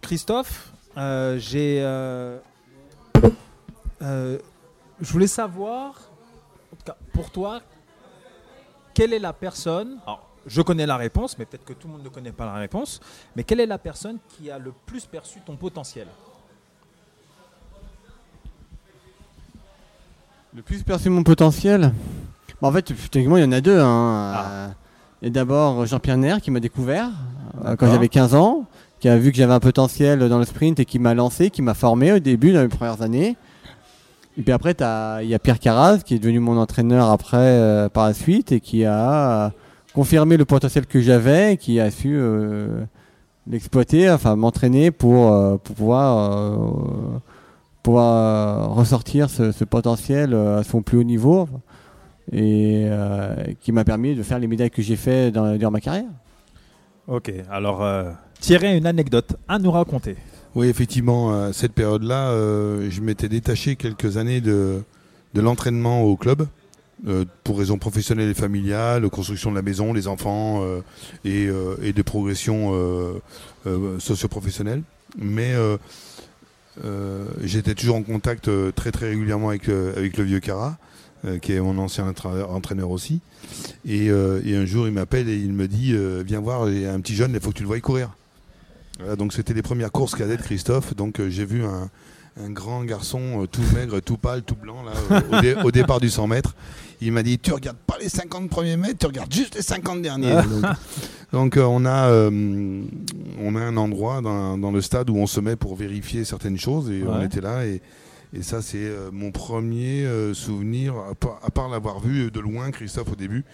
Christophe, euh, j'ai. euh, euh, je voulais savoir, en tout cas, pour toi, quelle est la personne. Alors, je connais la réponse, mais peut-être que tout le monde ne connaît pas la réponse. Mais quelle est la personne qui a le plus perçu ton potentiel? Le plus perçu mon potentiel? Bah, En fait, techniquement, il y en a deux. Hein. Ah. Euh, Il y a d'abord Jean-Pierre Nair qui m'a découvert euh, quand j'avais 15 ans, qui a vu que j'avais un potentiel dans le sprint et qui m'a lancé, qui m'a formé au début, dans les premières années. Et puis après, il y a Pierre Carraz qui est devenu mon entraîneur après, euh, par la suite, et qui a confirmé le potentiel que j'avais, qui a su euh, l'exploiter, enfin m'entraîner pour, euh, pouvoir, ressortir ce, potentiel à son plus haut niveau, et qui m'a permis de faire les médailles que j'ai fait dans, durant ma carrière. Ok, alors Thierry une anecdote à nous raconter. Oui, effectivement, à cette période-là, euh, je m'étais détaché quelques années de, de l'entraînement au club. euh, pour raisons professionnelles et familiales, construction de la maison, les enfants euh, et, et des progressions socio-professionnelles. Mais j'étais toujours en contact très très régulièrement avec, avec le vieux Cara, qui est mon ancien entra- entraîneur aussi. Et, un jour, il m'appelle et il me dit Viens voir, il y a un petit jeune, il faut que tu le voies courir. Voilà, donc c'était les premières courses cadettes de Christophe. Donc euh, j'ai vu un, un grand garçon euh, tout maigre, tout pâle, tout blanc là, au, au dé- au départ du 100 mètres. Il m'a dit Tu regardes pas les 50 premiers mètres, tu regardes juste les 50 derniers. donc donc, euh, on, a, euh, on a un endroit dans, dans le stade où on se met pour vérifier certaines choses et on était là. Et, et ça, c'est euh, mon premier euh, souvenir, à part, à part l'avoir vu de loin, Christophe, au début,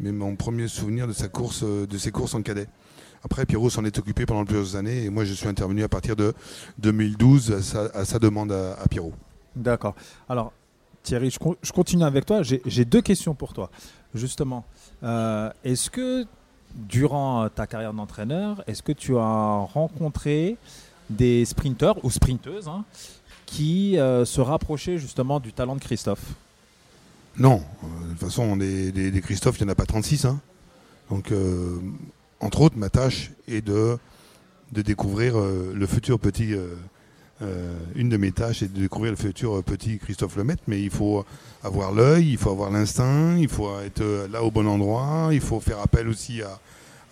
mais mon premier souvenir de, sa course, euh, de ses courses en cadet. Après, Pierrot s'en est occupé pendant plusieurs années et moi, je suis intervenu à partir de 2012 à sa, à sa demande à, à Pierrot. D'accord. Alors, Thierry, je, con- je continue avec toi. J'ai deux questions pour toi. Justement, Euh, est-ce que durant ta carrière d'entraîneur, est-ce que tu as rencontré des sprinteurs ou sprinteuses hein, qui euh, se rapprochaient justement du talent de Christophe? Non, euh, de toute façon, des, des- des Christophe, il n'y en a pas 36. hein. Donc, euh, entre autres, ma tâche est de, découvrir euh, le futur petit. euh, euh, une de mes tâches est de découvrir le futur petit Christophe Lemaitre, mais il faut avoir l'œil, il faut avoir l'instinct, il faut être là au bon endroit, il faut faire appel aussi à,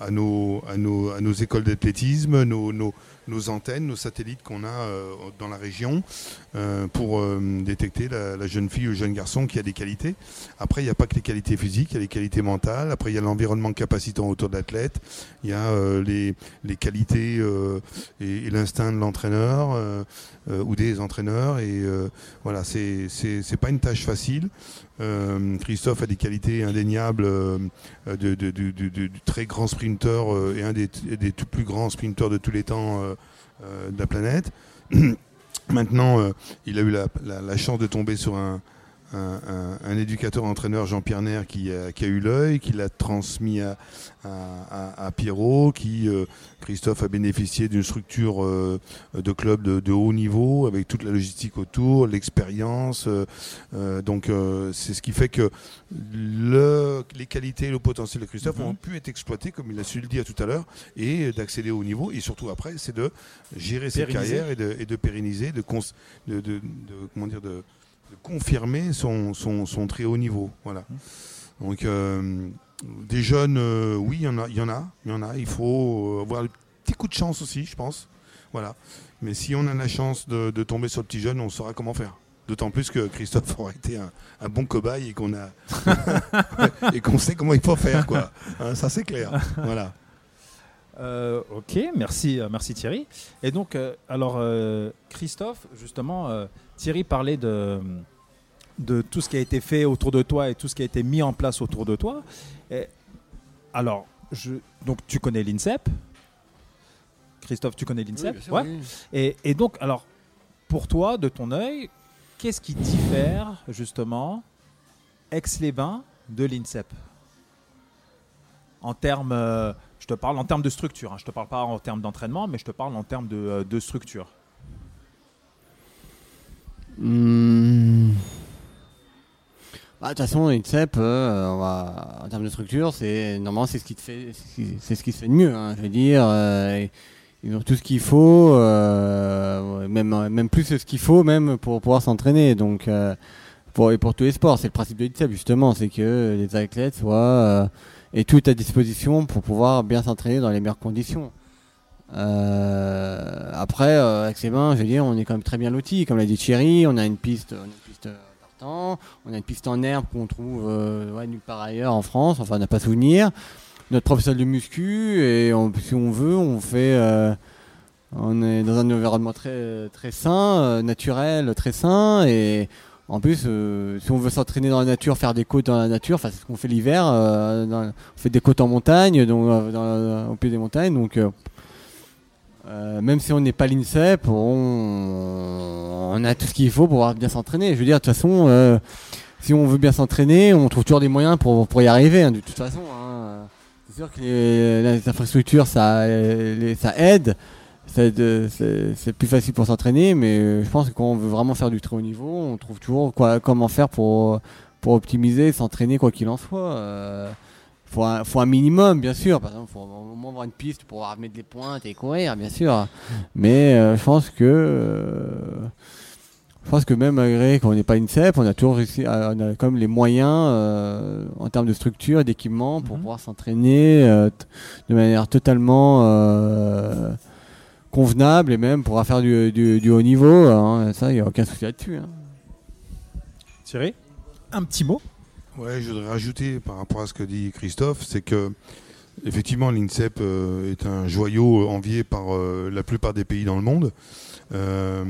à, nos, à, nos, à nos écoles d'athlétisme, nos, nos, nos antennes, nos satellites qu'on a euh, dans la région euh, pour euh, détecter la, la jeune fille ou le jeune garçon qui a des qualités. Après, il n'y a pas que les qualités physiques, il y a les qualités mentales. Après, il y a l'environnement capacitant autour de l'athlète. Il y a euh, les, les qualités euh, et, et l'instinct de l'entraîneur euh, ou des entraîneurs. Et voilà, c'est pas une tâche facile. Euh, Christophe a des qualités indéniables euh, de, du très grand sprinter euh, et un des, plus grands sprinteurs de tous les temps euh, de la planète. (clears throat) Maintenant, il a eu la chance de tomber sur un, un, un- un éducateur-entraîneur, Jean-Pierre Nair, qui a, qui a eu l'œil, qui l'a transmis à, à, à- à Pierrot, qui, euh, Christophe, a bénéficié d'une structure euh, de club de, de haut niveau, avec toute la logistique autour, l'expérience. euh, donc, c'est ce qui fait que le, les qualités et le potentiel de Christophe Mhm. ont pu être exploités, comme il a su le dire tout à l'heure, et d'accéder au niveau. Et surtout après, c'est de gérer cette carrière et de, et de pérenniser, de, cons- de, de- de- comment dire, de, de confirmer son, son, son très haut niveau. Voilà. Donc, euh, des jeunes, euh, oui, il y en a, il y en a, il y en a. Il faut euh, avoir le petit coup de chance aussi, je pense. Voilà. Mais si on a la chance de, de tomber sur le petit jeune, on saura comment faire. D'autant plus que Christophe aura été un, un bon cobaye et qu'on a (laughs) et qu'on sait comment il faut faire, quoi. Hein, ça c'est clair. Voilà. Euh, ok, merci, euh, merci Thierry. Et donc, euh, alors euh, Christophe, justement, Thierry parlait de, de tout ce qui a été fait autour de toi et tout ce qui a été mis en place autour de toi. Et, alors, je, donc tu connais l'INSEP? Christophe, tu connais l'INSEP? Ouais. Et, et donc, alors, pour toi, de ton œil, qu'est-ce qui diffère justement Aix-les-Bains de l'INSEP? En termes, euh, je te parle en termes de structure, hein, je te parle pas en termes d'entraînement, mais je te parle en termes de, euh, structure. Hmm. Bah, De toute façon, l'INSEP, euh, en termes de structure, c'est normalement c'est ce qui te fait, c'est ce qui se fait de mieux. hein, je veux dire, ils ont tout ce qu'il faut, même même plus ce qu'il faut, même pour pouvoir s'entraîner. Donc pour et pour tous les sports, c'est le principe de l'INSEP justement, c'est que les athlètes soient aient tout à disposition pour pouvoir bien s'entraîner dans les meilleures conditions. Euh, après, euh, avec ses mains, je veux dire, on est quand même très bien lotis. Comme l'a dit Thierry, on a une piste, une piste partant, on a une piste en herbe qu'on trouve euh, ouais, nulle part ailleurs en France. Enfin, on n'a pas souvenir. Notre professeur de muscu et si on veut, on fait. on est dans un environnement très très sain, naturel, très sain et en plus, euh, si on veut s'entraîner dans la nature, faire des côtes dans la nature, enfin c'est ce qu'on fait l'hiver, euh, on fait des côtes en montagne, donc euh, au pied des montagnes, donc même si on n'est pas l'INSEP, on, a tout ce qu'il faut pour pouvoir bien s'entraîner. Je veux dire, de toute façon, si on veut bien s'entraîner, on trouve toujours des moyens pour, y arriver, hein, de toute façon. hein. C'est sûr que les, infrastructures, ça aide. C'est plus facile pour s'entraîner, mais euh, je pense que quand on veut vraiment faire du très haut niveau, on trouve toujours quoi, comment faire pour, pour optimiser, s'entraîner quoi qu'il en soit. Euh, faut un, faut un minimum, bien sûr. Par exemple, faut au moins avoir une piste pour pouvoir mettre des pointes et courir, bien sûr. Mais euh, je pense que euh, je pense que même malgré qu'on n'est pas une CEP, on a toujours réussi, à- on a quand même les moyens euh, en termes de structure et d'équipement pour Mhm. pouvoir s'entraîner de manière totalement convenable et même pour faire du, du- du haut niveau. hein. Ça, il n'y a aucun souci là-dessus. hein. Thierry, un petit mot? Ouais, je voudrais rajouter par rapport à ce que dit Christophe, c'est que effectivement l'INSEP euh, est un joyau envié par euh, la plupart des pays dans le monde. Euh,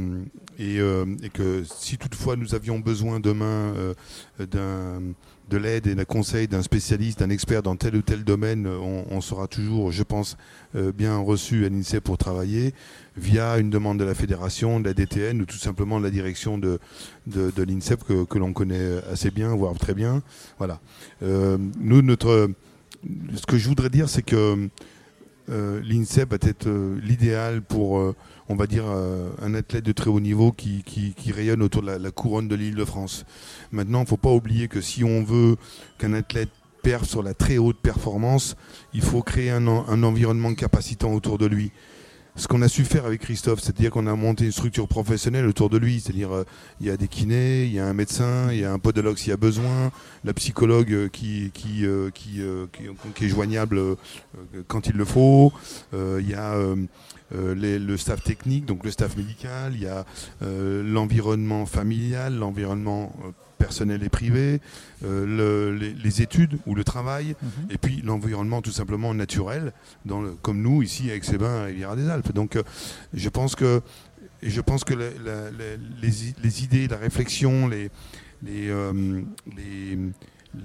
et, euh, et que si toutefois nous avions besoin demain euh, d'un de l'aide et d'un conseil d'un spécialiste, d'un expert dans tel ou tel domaine, on, on sera toujours, je pense, euh, bien reçu à l'INSEP pour travailler via une demande de la fédération, de la DTN ou tout simplement de la direction de, de, l'INSEP que, l'on connaît assez bien, voire très bien. Voilà. Euh, nous, notre, ce que je voudrais dire, c'est que euh, l'INSEP va être euh, l'idéal pour, euh, on va dire, euh, un athlète de très haut niveau qui, rayonne autour de la, couronne de l'île de France. Maintenant, il ne faut pas oublier que si on veut qu'un athlète perf sur la très haute performance, il faut créer un environnement capacitant autour de lui. Ce qu'on a su faire avec Christophe, c'est-à-dire qu'on a monté une structure professionnelle autour de lui, c'est-à-dire euh, il y a des kinés, il y a un médecin, il y a un podologue s'il y a besoin, la psychologue euh, qui, qui, euh, qui, qui- est joignable quand il le faut, il y a le staff technique, donc le staff médical, il y a l'environnement familial, l'environnement personnel et privé, euh, le- les, les études ou le travail, Mhm. et puis l'environnement tout simplement naturel, dans le- comme nous ici avec Sébin à Riviera des Alpes. Donc euh, je pense que, et je pense que la- la- la- les, idées, la réflexion, les, les, euh, les, les-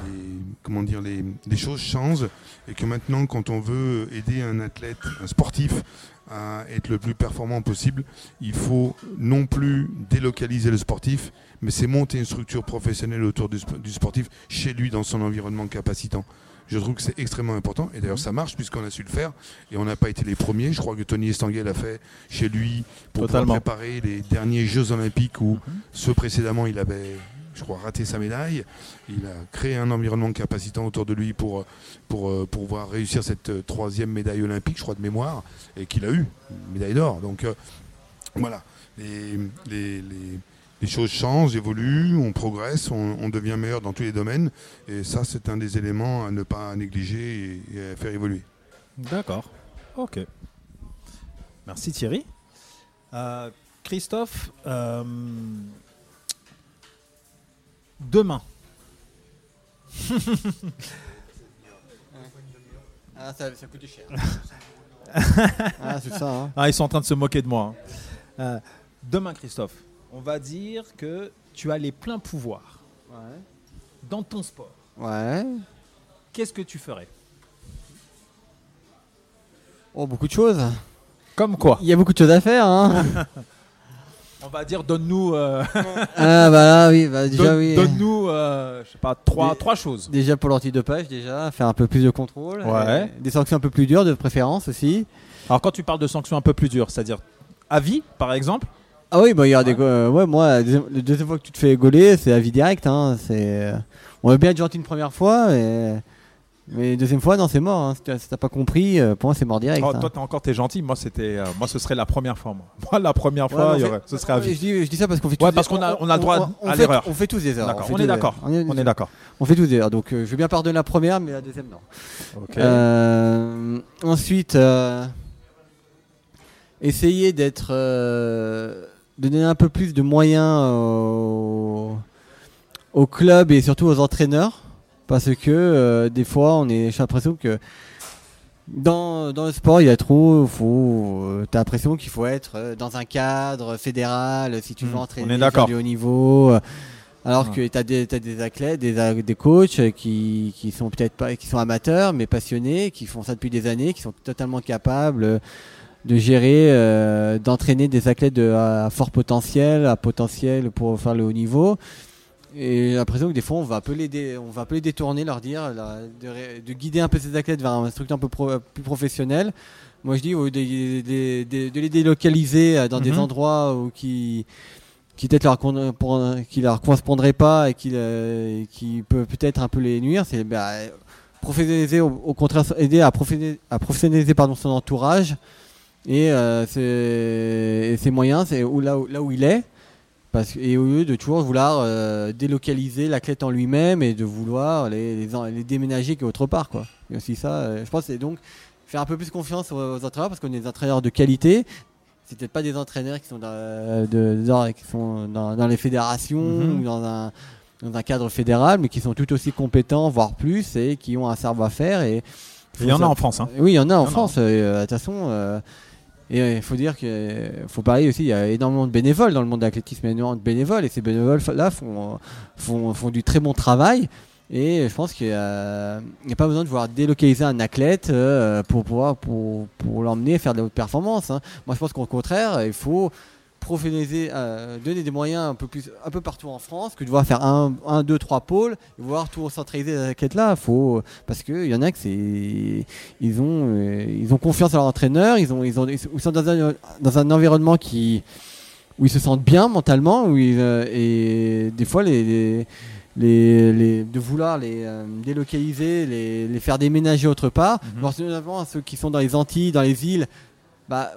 comment dire, les, les choses changent et que maintenant quand on veut aider un athlète, un sportif à être le plus performant possible, il faut non plus délocaliser le sportif, mais c'est monter une structure professionnelle autour du, sp- du sportif chez lui dans son environnement capacitant. Je trouve que c'est extrêmement important et d'ailleurs ça marche puisqu'on a su le faire et on n'a pas été les premiers. Je crois que Tony Estanguet l'a fait chez lui pour préparer les derniers Jeux Olympiques où Mhm. ceux précédemment il avait, je crois, raté sa médaille. Il a créé un environnement capacitant autour de lui pour, pour, euh, pour pouvoir réussir cette euh, troisième médaille olympique, je crois, de mémoire, et qu'il a eu, une médaille d'or. Donc euh, voilà, les, les, les- choses changent, évoluent, on progresse, on, devient meilleur dans tous les domaines, et ça c'est un des éléments à ne pas négliger et, à faire évoluer. D'accord. Ok. Merci Thierry. Christophe, demain, (laughs) Ah, ça, ça coûte cher. ah, c'est ça. Hein. ah, ils sont en train de se moquer de moi. hein. Euh, demain, Christophe, on va dire que tu as les pleins pouvoirs Ouais. dans ton sport. Ouais. Qu'est-ce que tu ferais? Oh, beaucoup de choses. Comme quoi Il y a beaucoup de choses à faire. Hein. (laughs) On va dire, donne-nous, euh, (laughs) ah, bah là, oui, bah, déjà, oui. donne-nous, euh, je sais pas, trois, trois choses. Déjà pour l'antidopage, déjà, faire un peu plus de contrôle. Ouais. Euh, Des sanctions un peu plus dures de préférence aussi. Alors, quand tu parles de sanctions un peu plus dures, c'est-à-dire à vie, par exemple? Ah oui, bah il y a Ouais. des euh, ouais, moi, la deuxième, la deuxième fois que tu te fais gauler, c'est avis direct. Hein, c'est, on veut bien être gentil une première fois, mais, mais deuxième fois, non, c'est mort. Hein, si t'as pas compris, euh, pour moi, c'est mort direct. Oh, hein. Toi, t'es encore t'es gentil. Moi, c'était, euh, moi, ce serait la première fois. Moi, Moi, la première fois, mais on il y fait- aurait- ce serait à vie. Je dis, je dis ça parce qu'on fait Ouais, tous parce des- qu'on a- on a le droit on à fait- l'erreur. On fait tous des erreurs. On tous est d'accord. On est, On d'accord. on fait tous des erreurs. Donc, euh, je veux bien pardonner la première, mais la deuxième, non. Ensuite, essayer d'être, de donner un peu plus de moyens au, au club et surtout aux entraîneurs, parce que euh, des fois, on est, j'ai l'impression que dans, dans le sport, il y a trop, faut, euh, t'as l'impression qu'il faut être euh, dans un cadre fédéral si tu veux Hmm, entraîner du haut niveau. euh, Alors Ouais. que tu as des, t'as des athlètes, des, coachs qui, qui sont peut-être pas, qui sont amateurs, mais passionnés, qui font ça depuis des années, qui sont totalement capables de gérer, euh, d'entraîner des athlètes de, à fort potentiel, à potentiel pour faire le haut niveau. Et j'ai l'impression que des fois, on va un peu les, dé- on va un peu les détourner, leur dire, là, de, guider un peu ces athlètes vers un structure un peu pro- plus professionnelle. Moi, je dis, de, de- de- de les délocaliser euh, dans des Mhm. endroits où qui, qui peut-être leur, qui leur correspondraient pas et qui, euh, qui peut peut-être un peu les nuire, c'est bah, professionnaliser, au, au contraire, aider à professionnaliser, à professionnaliser pardon, son entourage et, euh, ses, et ses moyens, c'est où, là, où, là où il est. Parce, et au lieu de toujours vouloir euh, délocaliser l'athlète en lui-même et de vouloir les, les, les déménager autre part. Quoi. Et aussi ça, euh, je pense, c'est donc faire un peu plus confiance aux, aux entraîneurs parce qu'on est des entraîneurs de qualité. C'est peut-être pas des entraîneurs qui sont dans, de- dans- qui sont dans, dans les fédérations Mhm. ou dans un, dans un cadre fédéral, mais qui sont tout aussi compétents, voire plus, et qui ont un savoir-faire. Et Il y en a en France. hein. oui, il y en a en. France. euh, De toute façon, euh, et il faut dire que faut parler aussi. Il y a énormément de bénévoles dans le monde de l'athlétisme, énormément de bénévoles, et ces bénévoles-là font, du très bon travail. Et je pense qu'il n'y a, pas besoin de vouloir délocaliser un athlète euh, pour pouvoir pour l'emmener faire de la haute performance. hein. Moi, je pense qu'au contraire, il faut professionnaliser, euh, donner des moyens un peu plus, un peu partout en France, que de voir faire un, un deux, trois pôles, et voir tout centraliser la quête là. Faut parce que il y en a que c'est, ils ont, euh, ils ont confiance à leur entraîneur, ils ont, ils ont, ils sont dans un, dans un environnement qui, où ils se sentent bien mentalement, où ils, euh, et des fois les, les les, les, de vouloir les euh, délocaliser, les, les, faire déménager autre part. Mm ceux qui sont dans les Antilles, dans les îles, bah,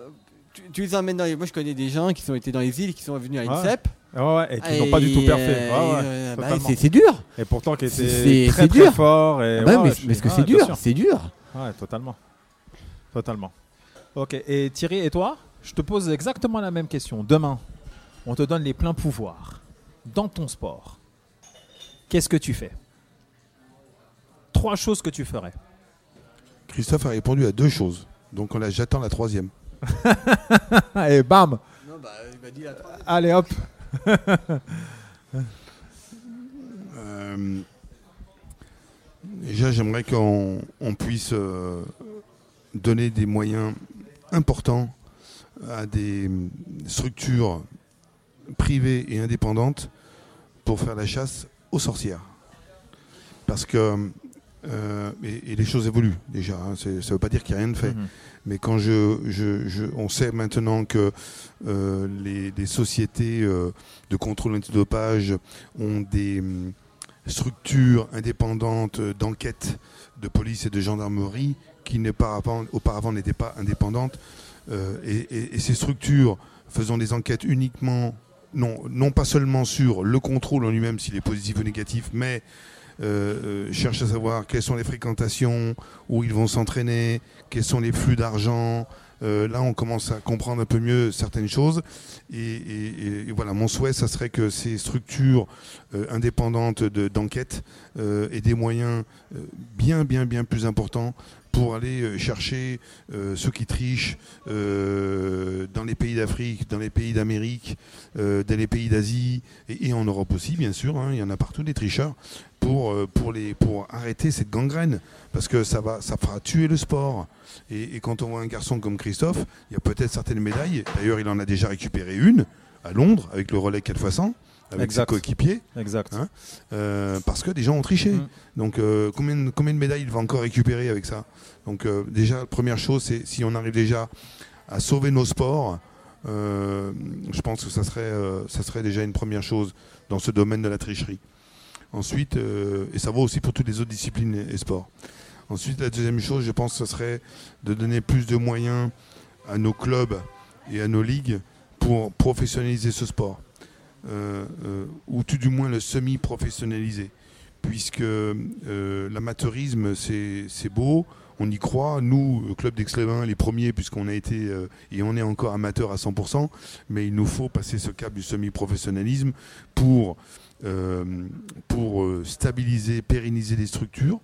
tu, tu les emmènes dans les... Moi, je connais des gens qui ont été dans les îles, qui sont venus à l'INSEP. Ouais. ouais, et qui n'ont pas du tout parfait. Euh, bah, c'est dur. Et pourtant, qui étaient très, très fort. Et, ah bah, mais, mais ce que c'est dur, c'est dur. Ouais, totalement. Totalement. Ok, et Thierry, et toi? Je te pose exactement la même question. Demain, on te donne les pleins pouvoirs dans ton sport qu'est-ce que tu fais? Trois choses que tu ferais. Christophe a répondu à deux choses. Donc on j'attends la troisième. (laughs) Et bam non, bah, il m'a dit la Allez hop euh, Déjà j'aimerais qu'on puisse euh, donner des moyens importants à des structures privées et indépendantes pour faire la chasse aux sorcières. Parce que, euh, et, les choses évoluent déjà, hein, ça ne veut pas dire qu'il n'y a rien de fait. Mhm. Mais quand je, je, on sait maintenant que euh, les, sociétés euh, de contrôle antidopage ont des hum, structures indépendantes d'enquête de police et de gendarmerie qui auparavant n'étaient pas indépendantes, et, et, ces structures faisant des enquêtes uniquement non, non pas seulement sur le contrôle en lui-même, s'il est positif ou négatif, mais euh, euh, cherche à savoir quelles sont les fréquentations, où ils vont s'entraîner, quels sont les flux d'argent. Euh, là, on commence à comprendre un peu mieux certaines choses. Et, voilà, mon souhait, ça serait que ces structures indépendantes d'enquête aient des moyens bien, bien, bien plus importants pour aller euh, chercher euh, ceux qui trichent euh, dans les pays d'Afrique, dans les pays d'Amérique, dans les pays d'Asie et, en Europe aussi, bien sûr. Hein, il y en a partout des tricheurs pour, pour, les, pour arrêter cette gangrène parce que ça, va, ça fera tuer le sport. Et, quand on voit un garçon comme Christophe, il y a peut-être certaines médailles. D'ailleurs, il en a déjà récupéré une à Londres avec le relais 4x100 avec ses coéquipiers. Exact. Hein, euh, parce que des gens ont triché. Mm. Donc euh, combien, combien de médailles il va encore récupérer avec ça? Donc euh, déjà, première chose, c'est si on arrive déjà à sauver nos sports, je pense que ça serait, ça serait déjà une première chose dans ce domaine de la tricherie. Ensuite, et ça vaut aussi pour toutes les autres disciplines et, sports. Ensuite, la deuxième chose, je pense, ce serait de donner plus de moyens à nos clubs et à nos ligues pour professionnaliser ce sport. Euh, euh, ou tout du moins le semi-professionnaliser. Puisque euh, l'amateurisme, c'est beau, on y croit. Nous, Club daix les premiers, puisqu'on a été et on est encore amateur à 100%, mais il nous faut passer ce cap du semi-professionnalisme pour, pour stabiliser, pérenniser les structures.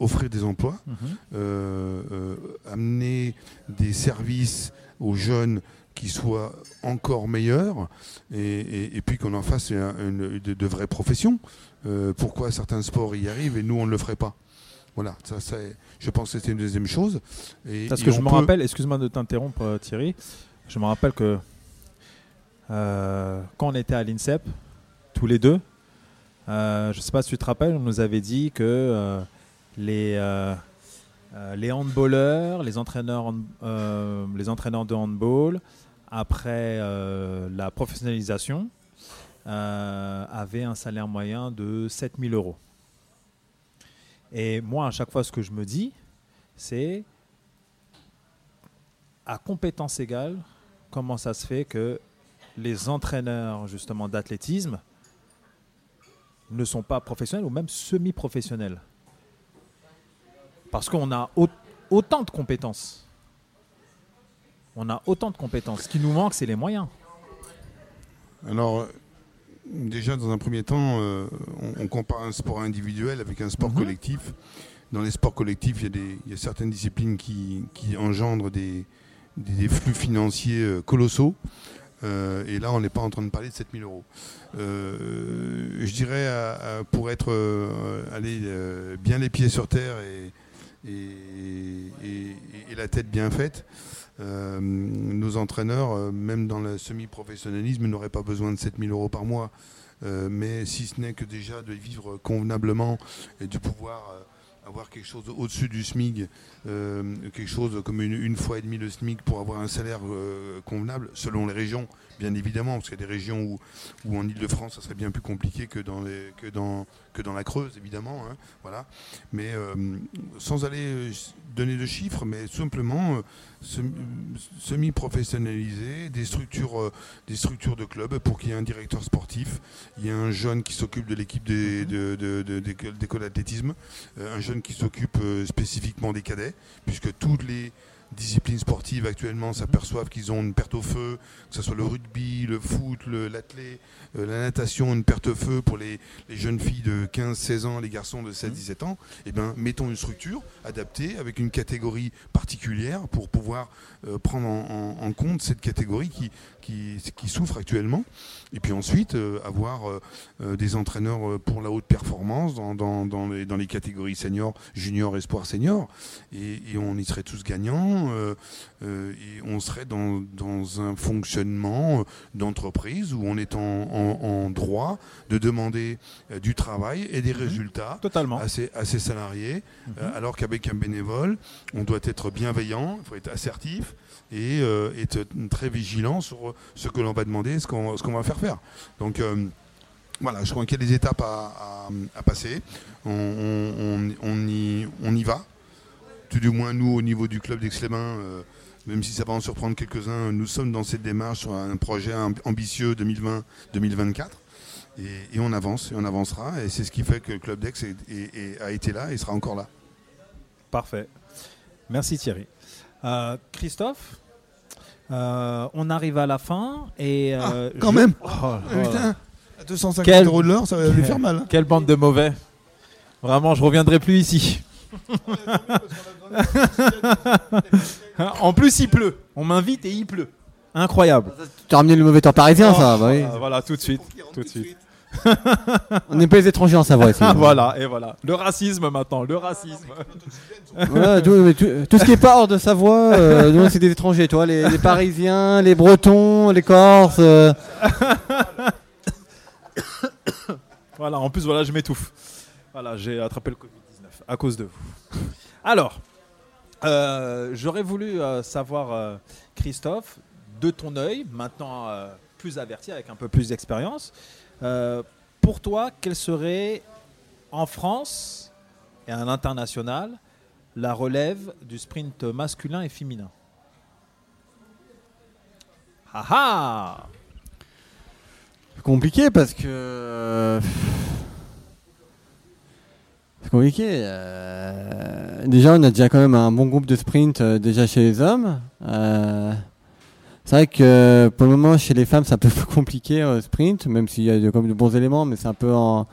offrir des emplois, mhm. amener des services aux jeunes qui soit encore meilleur et, puis qu'on en fasse une, de, vraies professions. Euh, pourquoi certains sports y arrivent et nous on ne le ferait pas? Voilà, ça, ça je pense que c'était une deuxième chose. Et, Parce que je me rappelle, excuse-moi de t'interrompre euh, Thierry, je me rappelle que euh, quand on était à l'INSEP, tous les deux, je ne sais pas si tu te rappelles, on nous avait dit que les les handballeurs, les entraîneurs, les entraîneurs de handball, après euh, la professionnalisation, euh, avait un salaire moyen de 7000 euros. Et moi, à chaque fois, ce que je me dis, c'est à compétence égale, comment ça se fait que les entraîneurs justement d'athlétisme ne sont pas professionnels ou même semi-professionnels? Parce qu'on a autant de compétences on a autant de compétences. Ce qui nous manque, c'est les moyens. Alors, déjà, dans un premier temps, euh, on, compare un sport individuel avec un sport mhm. collectif. Dans les sports collectifs, il y, a certaines disciplines qui, engendrent des, flux financiers euh, colossaux. Euh, et là, on n'est pas en train de parler de 7000 euros. je dirais, pour être allé bien les pieds sur terre et, et, la tête bien faite. Euh, nos entraîneurs, euh, même dans le semi-professionnalisme, n'auraient pas besoin de 7000 euros par mois. Euh, mais si ce n'est que déjà de vivre convenablement et de pouvoir avoir quelque chose au-dessus du SMIC, euh, quelque chose comme une, fois et demie le SMIC pour avoir un salaire euh, convenable, selon les régions, bien évidemment, parce qu'il y a des régions où, où en Ile-de-France, ça serait bien plus compliqué que dans, les, que dans, que dans la Creuse, évidemment. hein, voilà. Mais euh, sans aller euh, donner de chiffres, mais simplement euh, semi-professionnaliser des structures, euh, des structures de club pour qu'il y ait un directeur sportif, il y a un jeune qui s'occupe de l'équipe des- de- de- de- d'école d'école d'athlétisme, euh, un jeune qui s'occupe euh, spécifiquement des cadets, puisque toutes les disciplines sportives actuellement s'aperçoivent qu'ils ont une perte au feu, que ce soit le rugby, le foot, l'athlé, euh, la natation, une perte au feu pour les, les jeunes filles de 15-16 ans, les garçons de 16-17 ans, eh ben, mettons une structure adaptée avec une catégorie particulière pour pouvoir euh, prendre en, en- en compte cette catégorie qui, qui, qui souffre actuellement. Et puis ensuite, euh, avoir des entraîneurs pour la haute performance dans, dans, dans les, dans les catégories seniors, juniors, espoir, senior. Et, et on y serait tous gagnants. Euh, euh, on serait dans, dans un fonctionnement euh, d'entreprise où on est en, en- en droit de demander du travail et des résultats Totalement. à ses, à ses salariés, Mhm. alors qu'avec un bénévole, on doit être bienveillant, il faut être assertif et être très vigilant sur ce que l'on va demander, ce qu'on ce qu'on va faire faire. Donc voilà, je crois qu'il y a des étapes à, à- à passer. On, on- on- on y, on y va. Tout du moins, nous, au niveau du club d'Aix-les-Bains, euh, même si ça va en surprendre quelques-uns, nous sommes dans cette démarche sur un projet amb- ambitieux 2020-2024. Et, et on avance, et on avancera. Et c'est ce qui fait que le club d'Aix est- est- est- a été là et sera encore là. Parfait. Merci Thierry. Euh, Christophe, euh, on arrive à la fin et euh, quand je- même. Oh là Ah, là. Putain, à 250 Quel- euros de l'heure, ça va lui faire mal. hein. Quelle bande de mauvais. Vraiment, je reviendrai plus ici. En plus, il pleut. On m'invite et il pleut. Incroyable. Tu as ramené le mauvais temps parisien, ça bah oui. Ah, voilà, tout de suite. Tout de suite. (laughs) On n'est pas les étrangers en Savoie. Ah, voilà, et voilà. Le racisme maintenant, le racisme. Tout, mais tout- tout ce qui est pas hors de Savoie, euh, nous c'est des étrangers, toi, les, les Parisiens, les Bretons, les Corses. euh. Voilà, en plus, voilà, je m'étouffe. Voilà, j'ai attrapé le Covid-19 à cause de vous. Alors, euh, j'aurais voulu euh, savoir, euh, Christophe, de ton œil, maintenant plus averti, avec un peu plus d'expérience, pour toi, quelle serait en France et à l'international la relève du sprint masculin et féminin? Ah ah compliqué parce que. C'est compliqué. euh, Déjà, on a déjà quand même un bon groupe de sprint euh, déjà chez les hommes. Euh, C'est vrai que pour le moment, chez les femmes, c'est un peu (laughs) compliqué euh, sprint, même s'il y a de, comme de bons éléments, mais c'est un peu en.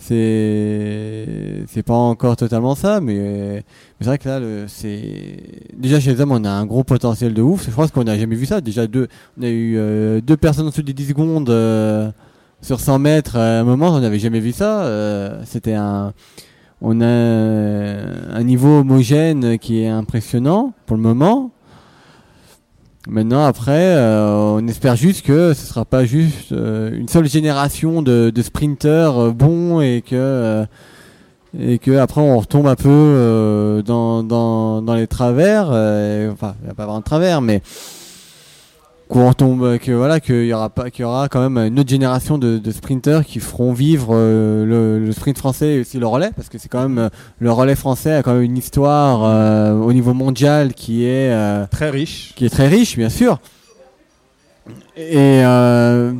C'est c'est pas encore totalement ça, mais, c'est vrai que là, c'est déjà chez les hommes, on a un gros potentiel de ouf. Je pense qu'on n'a jamais vu ça. Déjà deux, on a eu deux personnes en dessous des 10 secondes sur 100 mètres. À un moment, on n'avait jamais vu ça. C'était un, on a un niveau homogène qui est impressionnant pour le moment. Maintenant, après, euh, on espère juste que ce sera pas juste euh, une seule génération de, de sprinteurs euh, bons et que euh, et que après on retombe un peu euh, dans, dans, dans les travers. euh, enfin, il va pas avoir de travers, mais qu'on retombe, que voilà, qu'il y aura pas, qu'il y aura quand même une autre génération de, de sprinteurs qui feront vivre euh, le, le sprint français et aussi le relais, parce que c'est quand même euh, le relais français a quand même une histoire euh, au niveau mondial qui est euh, Très riche. qui est très riche, bien sûr. Et euh,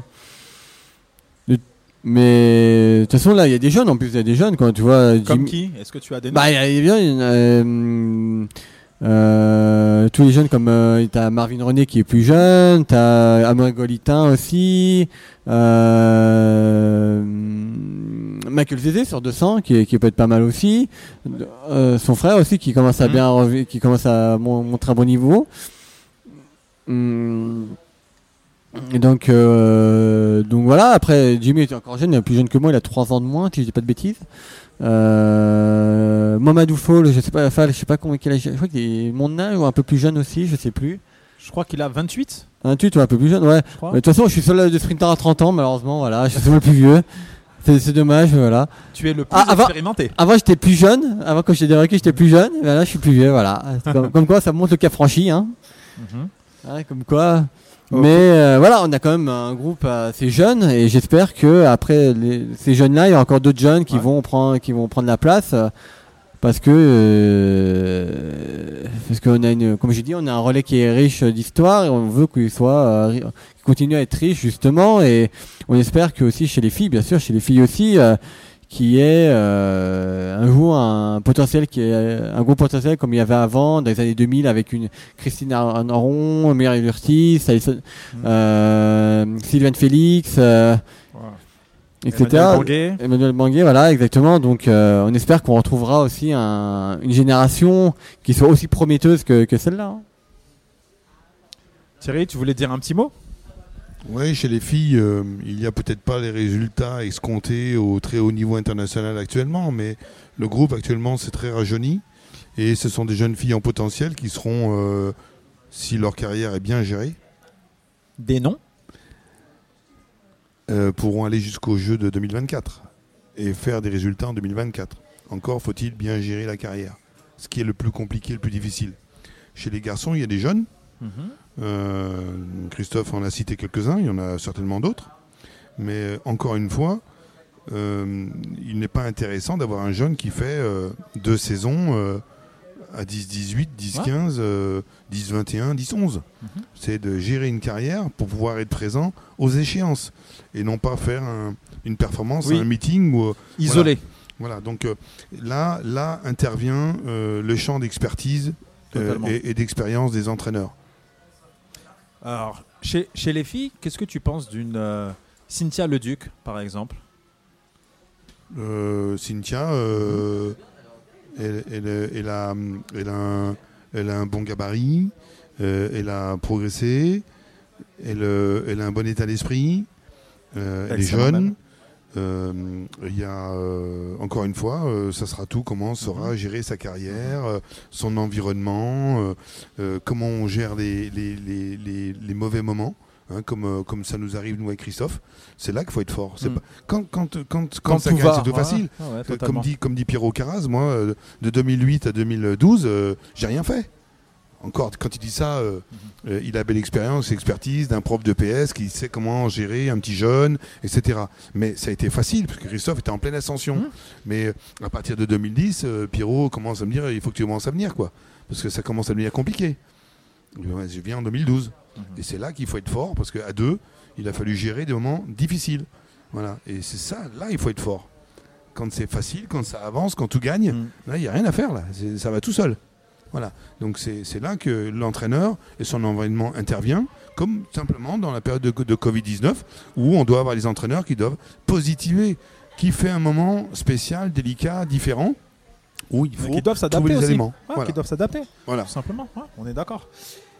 mais de toute façon, là, il y a des jeunes. En plus, il y a des jeunes quand tu vois. Comme qui? Est-ce que tu as des noms? Bah, il y a, il y a bien une, euh, tous les jeunes comme euh, t'as Marvin Renier qui est plus jeune, t'as Amaury Golitin aussi, euh, Michael Zézé sur 200 qui, est- qui peut être pas mal aussi, euh, son frère aussi qui commence à Mhm. bien qui commence à mon- montrer un bon niveau. Hum, Et donc, euh, donc voilà, après Jimmy était encore jeune, il est plus jeune que moi, il a 3 ans de moins, si je dis pas de bêtises. Euh, Mamadou Fall, je sais pas, Fall, je sais pas combien quel âge, je crois qu'il est mon âge ou un peu plus jeune aussi, je sais plus. Je crois qu'il a 28, 28 ou un peu plus jeune, ouais. Mais De toute façon, je suis seul de sprinter à 30 ans, malheureusement, voilà, je suis le plus vieux. C'est dommage, voilà. Tu es le plus Ah, avant- expérimenté. Avant, j'étais plus jeune, avant quand j'étais débarqué, j'étais plus jeune, mais là, je suis plus vieux, voilà. Comme, (laughs) comme quoi, ça montre le cap franchi, hein. Mhm. Ouais, comme quoi. Mais euh, voilà, on a quand même un groupe assez jeune et j'espère que après les- ces jeunes-là, il y a encore d'autres jeunes qui Ouais. vont prendre qui vont prendre la place euh, parce que euh, parce qu'on a une comme j'ai dit, on a un relais qui est riche d'histoire et on veut qu'il soit euh, qu'il continue à être riche justement et on espère que aussi chez les filles, bien sûr, chez les filles aussi euh, qui est euh, un jour un potentiel qui est un gros potentiel comme il y avait avant dans les années 2000 avec une Christine Arnaron, Mireille Urtis, euh, Sylvain Félix, euh, etc. Emmanuel Banguet. Emmanuel Banguet, voilà, exactement. Donc, euh, on espère qu'on retrouvera aussi un- une génération qui soit aussi prometteuse que, que celle-là. hein. Thierry, tu voulais dire un petit mot? Oui, chez les filles, euh, il n'y a peut-être pas les résultats escomptés au très haut niveau international actuellement, mais le groupe actuellement s'est très rajeuni et ce sont des jeunes filles en potentiel qui seront, euh, si leur carrière est bien gérée, Des noms? euh, pourront aller jusqu'au jeu de 2024 et faire des résultats en 2024. Encore faut-il bien gérer la carrière, ce qui est le plus compliqué, le plus difficile. Chez les garçons, il y a des jeunes. Mhm. Euh, Christophe en a cité quelques-uns, il y en a certainement d'autres. Mais euh, encore une fois, euh, il n'est pas intéressant d'avoir un jeune qui fait deux saisons à 10-18, 10-15, euh, 10-21, 10-11. Mhm. C'est de gérer une carrière pour pouvoir être présent aux échéances et non pas faire un- une performance Oui. un meeting ou Isolé. voilà, donc là, là intervient euh, le champ d'expertise euh, et d'expérience des entraîneurs. Alors, chez, chez les filles, qu'est-ce que tu penses d'une euh, Cynthia Leduc, par exemple? Euh, Cynthia, euh, elle, elle- elle a, elle, a un, elle a un bon gabarit, elle a progressé, elle, elle a un bon état d'esprit, elle est jeune. Euh, Il y a euh, encore une fois, euh, ça sera tout comment Mhm. saura gérer sa carrière, son environnement, comment on gère les, les, les- mauvais moments, hein, comme, comme ça nous arrive nous avec Christophe. C'est là qu'il faut être fort. Pas quand quand quand, quand, ça gagne, c'est tout facile. Ah ouais. Comme dit, comme dit Pierrot Carraz, moi, de 2008 à 2012, euh, j'ai rien fait. Encore, quand il dit ça, euh, euh, il a belle expérience, expertise d'un prof de PS qui sait comment gérer un petit jeune, etc. Mais ça a été facile, parce que Christophe était en pleine ascension. Mhm. Mais euh, à partir de 2010, euh, Pierrot commence à me dire, il faut que tu commences à venir, quoi. Parce que ça commence à devenir compliqué. Je viens en 2012. Mhm. Et c'est là qu'il faut être fort, parce qu'à deux, il a fallu gérer des moments difficiles. Voilà. Et c'est ça, là, il faut être fort. Quand c'est facile, quand ça avance, quand tout gagne, Mhm. là, il n'y a rien à faire, là. Ça va tout seul. Voilà. Donc c'est là que l'entraîneur et son environnement intervient, comme simplement dans la période de, de Covid-19, où on doit avoir les entraîneurs qui doivent positiver, qui fait un moment spécial, délicat, différent, où il faut qui doivent s'adapter trouver les éléments. Ouais, Voilà. Qui doivent s'adapter, Voilà. tout simplement. Ouais, on est d'accord.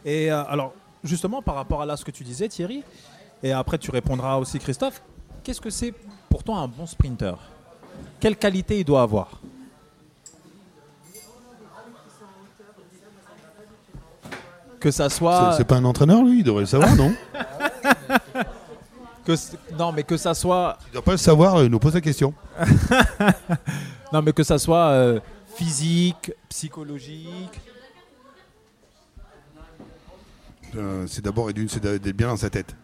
Et euh, alors, justement, par rapport à là ce que tu disais, Thierry, et après tu répondras aussi, Christophe, qu'est-ce que c'est pour toi un bon sprinter? Quelle qualité il doit avoir? Que ça soit. C'est pas un entraîneur, lui, il devrait le savoir, non (laughs) Que, non, mais que ça soit. Il doit pas le savoir, euh, il nous pose la question. (laughs) Non, mais que ça soit euh, physique, psychologique. Euh, c'est d'abord et d'une, c'est d'être bien dans sa tête.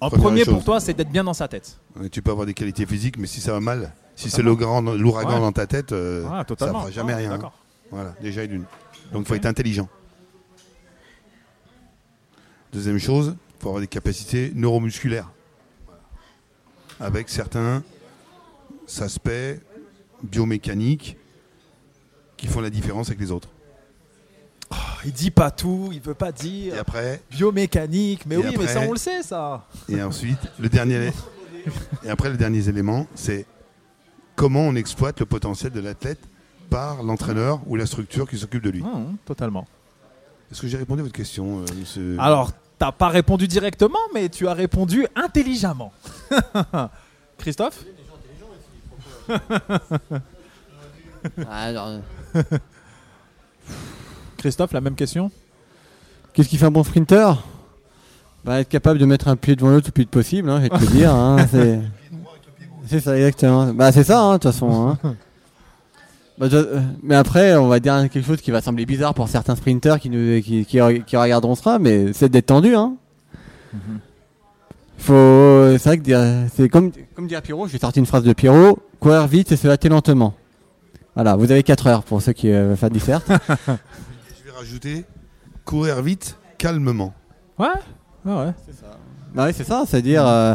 En Première premier pour toi, c'est d'être bien dans sa tête. Euh, Tu peux avoir des qualités physiques, mais si ça va mal, si c'est l'ouragan Ouais. dans ta tête, euh, ça totalement. fera jamais Ah, rien. hein. Voilà, déjà et d'une. Donc il faut être intelligent. Deuxième chose, il faut avoir des capacités neuromusculaires. Avec certains aspects biomécaniques qui font la différence avec les autres. Oh, il dit pas tout, il veut pas dire. Et après, Biomécanique, mais oui, mais ça on le sait ça. et ensuite, le dernier, (laughs) et après le dernier élément, c'est comment on exploite le potentiel de l'athlète par l'entraîneur ou la structure qui s'occupe de lui. Ah, totalement. Est-ce que j'ai répondu à votre question, euh, monsieur Alors, T'as pas répondu directement, mais tu as répondu intelligemment. (laughs) Christophe Ah, (laughs) alors, Christophe, la même question Qu'est-ce qui fait un bon sprinter? Bah, Être capable de mettre un pied devant l'autre le plus vite possible, hein, je vais te le dire. hein, (laughs) c'est... c'est ça, exactement. Bah, c'est ça, hein, de toute façon. hein. Bah, euh, mais après, on va dire quelque chose qui va sembler bizarre pour certains sprinters qui, nous, qui, qui, qui regarderont ça, mais c'est d'être tendu. Hein. Faut, c'est vrai que dire- c'est comme, comme dire Pierrot, je vais sortir une phrase de Pierrot courir vite et se hâter lentement. Voilà, vous avez 4 heures pour ceux qui euh, veulent faire du CERT. (laughs) Je vais rajouter courir vite, calmement. Ouais Ouais, ouais. Bah oui, c'est ça, c'est-à-dire euh,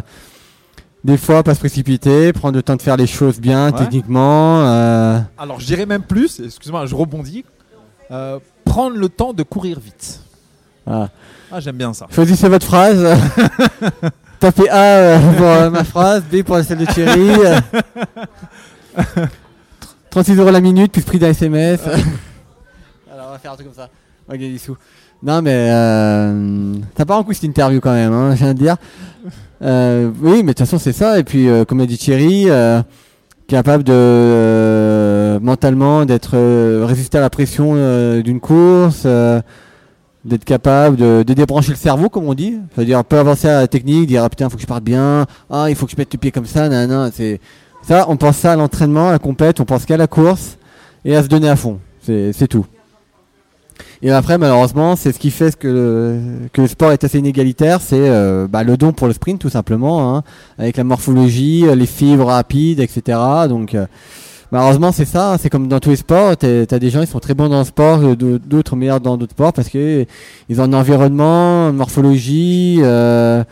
des fois pas se précipiter, prendre le temps de faire les choses bien Ouais. techniquement. euh, Alors, je dirais même plus, excuse-moi, je rebondis. Euh, prendre le temps de courir vite. voilà. Ah, j'aime bien ça. Choisissez votre phrase. (laughs) Tapez A euh, pour ma phrase, B pour celle de Thierry. (laughs) euh. 36 euros la minute, plus prix d'un SMS. (laughs) Alors on va faire un truc comme ça. On va gagner des sous. Non mais euh, ça part en coup cette interview quand même, hein, je viens de dire. Euh, oui mais de toute façon c'est ça. Et puis euh, comme a dit Thierry, euh, capable de euh, mentalement d'être euh, résister à la pression d'une course. d'être capable de, de débrancher le cerveau comme on dit c'est-à-dire peu avancer à la technique dire ah putain faut que je parte bien ah il faut que je mette le pied comme ça non c'est ça on pense ça à l'entraînement à la compète on pense qu'à la course et à se donner à fond c'est tout et après malheureusement c'est ce qui fait que le, que le sport est assez inégalitaire c'est euh, bah, le don pour le sprint tout simplement hein, avec la morphologie les fibres rapides etc donc euh, Malheureusement, c'est ça. C'est comme dans tous les sports. t'es- T'as des gens qui sont très bons dans le sport, d'au- d'autres meilleurs dans d'autres sports parce que ils ont un environnement, une morphologie, euh,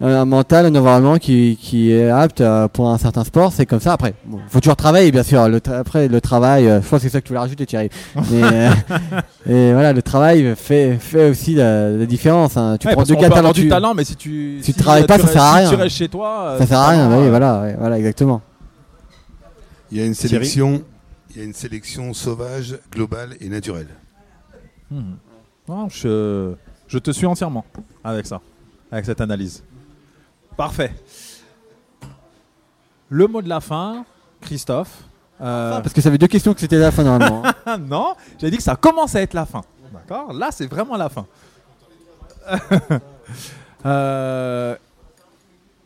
un mental, un environnement qui, qui est apte euh, pour un certain sport. C'est comme ça. Après, bon, faut toujours travailler, bien sûr. Le tra- après, le travail, euh, je pense que c'est ça que tu voulais rajouter, Thierry. Mais, euh, (laughs) et voilà, le travail fait, fait aussi la, la différence. hein. Tu Ouais, prends deux gars du talent, mais si tu Si tu si, travailles euh, pas, tu ça sert à si rien. tu restes chez toi, euh, Ça sert à rien. Oui, voilà, ouais, voilà, exactement. Il y a une Thierry sélection, il y a une sélection sauvage, globale et naturelle. Mhm. Non, je, je te suis entièrement avec ça, avec cette analyse. Parfait. Le mot de la fin, Christophe. Euh, Parce que ça fait deux questions que c'était la fin normalement. (laughs) non, j'ai dit que ça commence à être la fin. D'accord Là, c'est vraiment la fin. (laughs) Euh,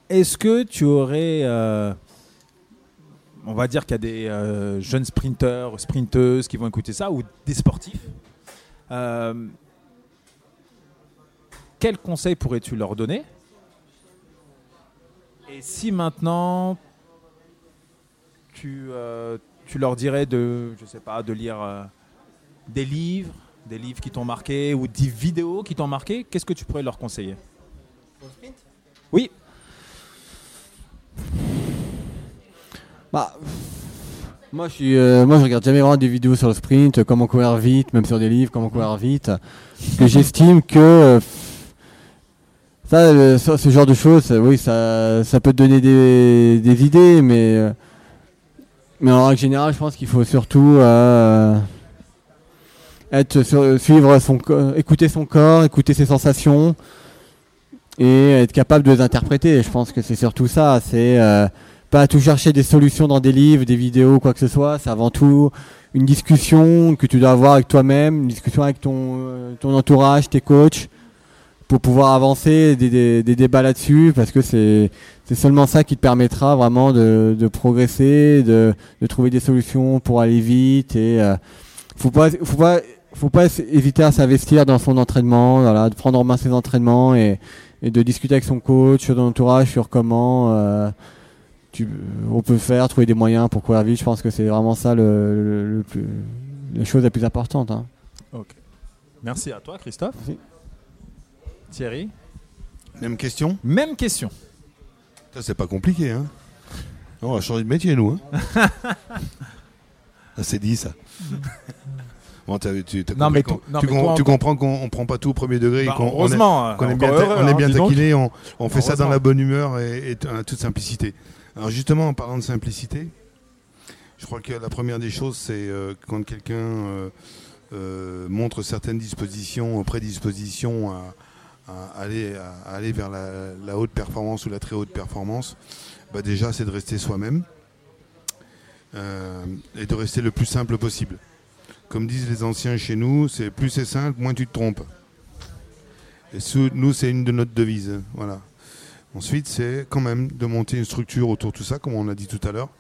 Est-ce que tu aurais. euh, on va dire qu'il y a des euh, jeunes sprinteurs, sprinteuses qui vont écouter ça, ou des sportifs. Euh, quel conseil pourrais-tu leur donner Et si maintenant tu, euh, tu leur dirais de, je sais pas, de lire euh, des livres, des livres qui t'ont marqué ou des vidéos qui t'ont marqué, qu'est-ce que tu pourrais leur conseiller? Oui. Bah, moi, je suis, euh, moi, je regarde jamais vraiment des vidéos sur le sprint, comment courir vite, même sur des livres, comment courir vite. Parce que j'estime que ça, ce genre de choses, oui, ça, ça peut te donner des, idées, mais, euh, mais en règle générale, je pense qu'il faut surtout euh, être suivre son, co- écouter son corps, écouter ses sensations et être capable de les interpréter. Je pense que c'est surtout ça. C'est euh, pas tout chercher des solutions dans des livres, des vidéos, quoi que ce soit. C'est avant tout une discussion que tu dois avoir avec toi-même, une discussion avec ton, ton entourage, tes coachs, pour pouvoir avancer des, des- des débats là-dessus, parce que c'est c'est seulement ça qui te permettra vraiment de, de progresser, de, de trouver des solutions pour aller vite. Et euh, faut pas, faut pas, faut pas hésiter à s'investir dans son entraînement, voilà, de prendre en main ses entraînements et, et de discuter avec son coach, son entourage sur comment euh, tu, on peut faire, trouver des moyens pour courir vite. Je pense que c'est vraiment ça le, le- le plus, la chose la plus importante. hein. Merci à toi, Christophe. Merci. Thierry Même question Même question. Ça, c'est pas compliqué, hein On va changer de métier, nous. Hein (laughs) Ah, c'est dit, ça. Bon, t'as- tu, t'as Non, compris mais qu'on- toi- non, tu, mais com- toi, tu encore- comprends qu'on on prend pas tout au premier degré Bah, et qu'on on est- heureusement, qu'on est, encore bien, ta- heureux, on est hein, bien dis donc. taquiné, on, on fait ça dans la bonne humeur et, et en toute simplicité. Alors justement, en parlant de simplicité, je crois que la première des choses, c'est euh, quand quelqu'un euh, euh, montre certaines dispositions, prédispositions à, à aller, aller vers la, haute performance ou la très haute performance, bah déjà c'est de rester soi-même euh, et de rester le plus simple possible. Comme disent les anciens chez nous, c'est plus c'est simple, moins tu te trompes. Et nous, c'est une de notre devises. Voilà. Ensuite, c'est quand même de monter une structure autour de tout ça, comme on a dit tout à l'heure.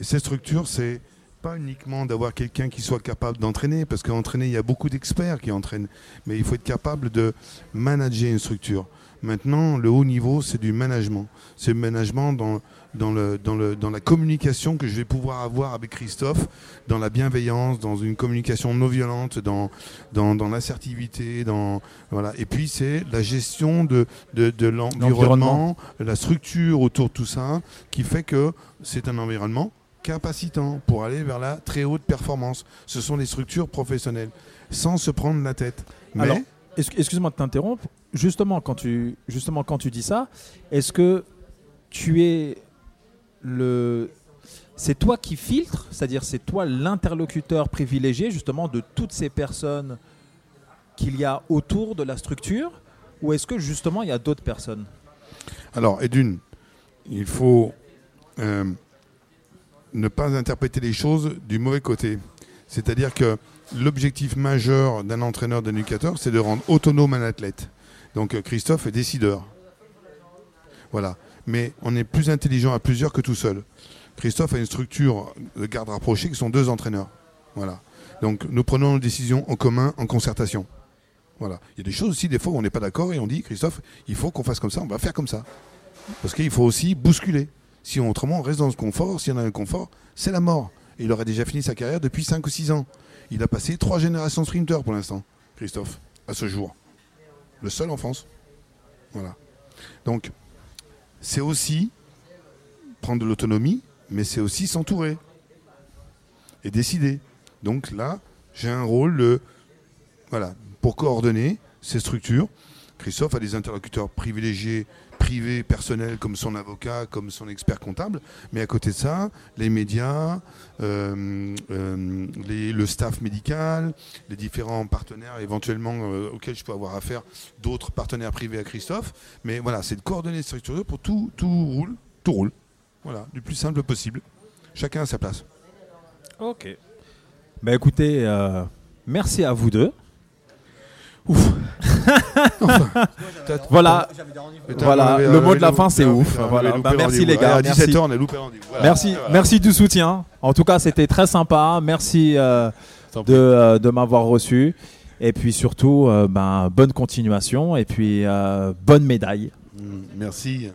Et cette structure, c'est pas uniquement d'avoir quelqu'un qui soit capable d'entraîner, parce qu'entraîner, il y a beaucoup d'experts qui entraînent, mais il faut être capable de manager une structure. Maintenant, le haut niveau, c'est du management. C'est le management dans, dans, le, dans, le, dans la communication que je vais pouvoir avoir avec Christophe, dans la bienveillance, dans une communication non violente, dans, dans, dans l'assertivité. Dans, voilà. Et puis, c'est la gestion de, de, de l'environnement, la structure autour de tout ça, qui fait que c'est un environnement capacitant pour aller vers la très haute performance. Ce sont des structures professionnelles, sans se prendre la tête. Mais Alors, Ex- Excuse-moi de t'interrompre. Justement quand, tu, justement, quand tu dis ça, est-ce que tu es le. C'est toi qui filtres, c'est-à-dire c'est toi l'interlocuteur privilégié justement de toutes ces personnes qu'il y a autour de la structure ou est-ce que justement il y a d'autres personnes? Alors, et d'une, il faut euh, ne pas interpréter les choses du mauvais côté. C'est-à-dire que l'objectif majeur d'un entraîneur, d'un éducateur, c'est de rendre autonome un athlète. Donc euh, Christophe est décideur. Voilà. Mais on est plus intelligent à plusieurs que tout seul. Christophe a une structure de garde rapprochée qui sont deux entraîneurs. Voilà. Donc nous prenons nos décisions en commun, en concertation. Voilà. Il y a des choses aussi, des fois, où on n'est pas d'accord et on dit, Christophe, il faut qu'on fasse comme ça, on va faire comme ça. Parce qu'il faut aussi bousculer. Si on- autrement on reste dans ce confort, s'il y en a un confort, c'est la mort. Il aurait déjà fini sa carrière depuis 5 ou 6 ans. Il a passé trois générations de sprinteurs pour l'instant, Christophe, à ce jour. Le seul en France. Voilà. Donc, c'est aussi prendre de l'autonomie, mais c'est aussi s'entourer et décider. Donc là, j'ai un rôle de, voilà, pour coordonner ces structures. Christophe a des interlocuteurs privilégiés, privés, personnels, comme son avocat, comme son expert comptable. Mais à côté de ça, les médias, euh, euh, les- le staff médical, les différents partenaires éventuellement euh, auxquels je peux avoir affaire, d'autres partenaires privés à Christophe. Mais voilà, c'est de coordonner ces structures pour tout, tout roule, tout roule. Voilà, du plus simple possible. Chacun à sa place. Ok. Bah écoutez, merci à vous deux. (laughs) Voilà. Putain, Voilà, avait- le on mot de la fin, c'est ouf. Voilà. loupé Bah, merci, les gars, merci. 17h, on a loupé le rendez-vous. Voilà. Merci, Voilà. merci du soutien. En tout cas, c'était très sympa. Merci euh, de, euh, de m'avoir reçu. Et puis surtout, euh, ben, bonne continuation et puis euh, bonne médaille. Mm, Merci.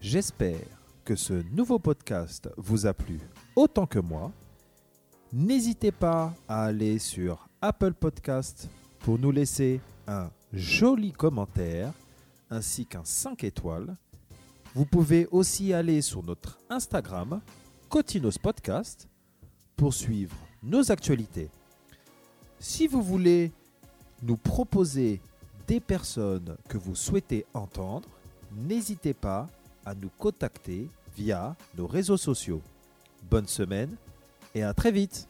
J'espère que ce nouveau podcast vous a plu autant que moi. N'hésitez pas à aller sur Apple Podcast pour nous laisser un joli commentaire ainsi qu'un 5 étoiles. Vous pouvez aussi aller sur notre Instagram, Cotinos Podcast, pour suivre nos actualités. Si vous voulez nous proposer des personnes que vous souhaitez entendre, n'hésitez pas à nous contacter via nos réseaux sociaux. Bonne semaine et à très vite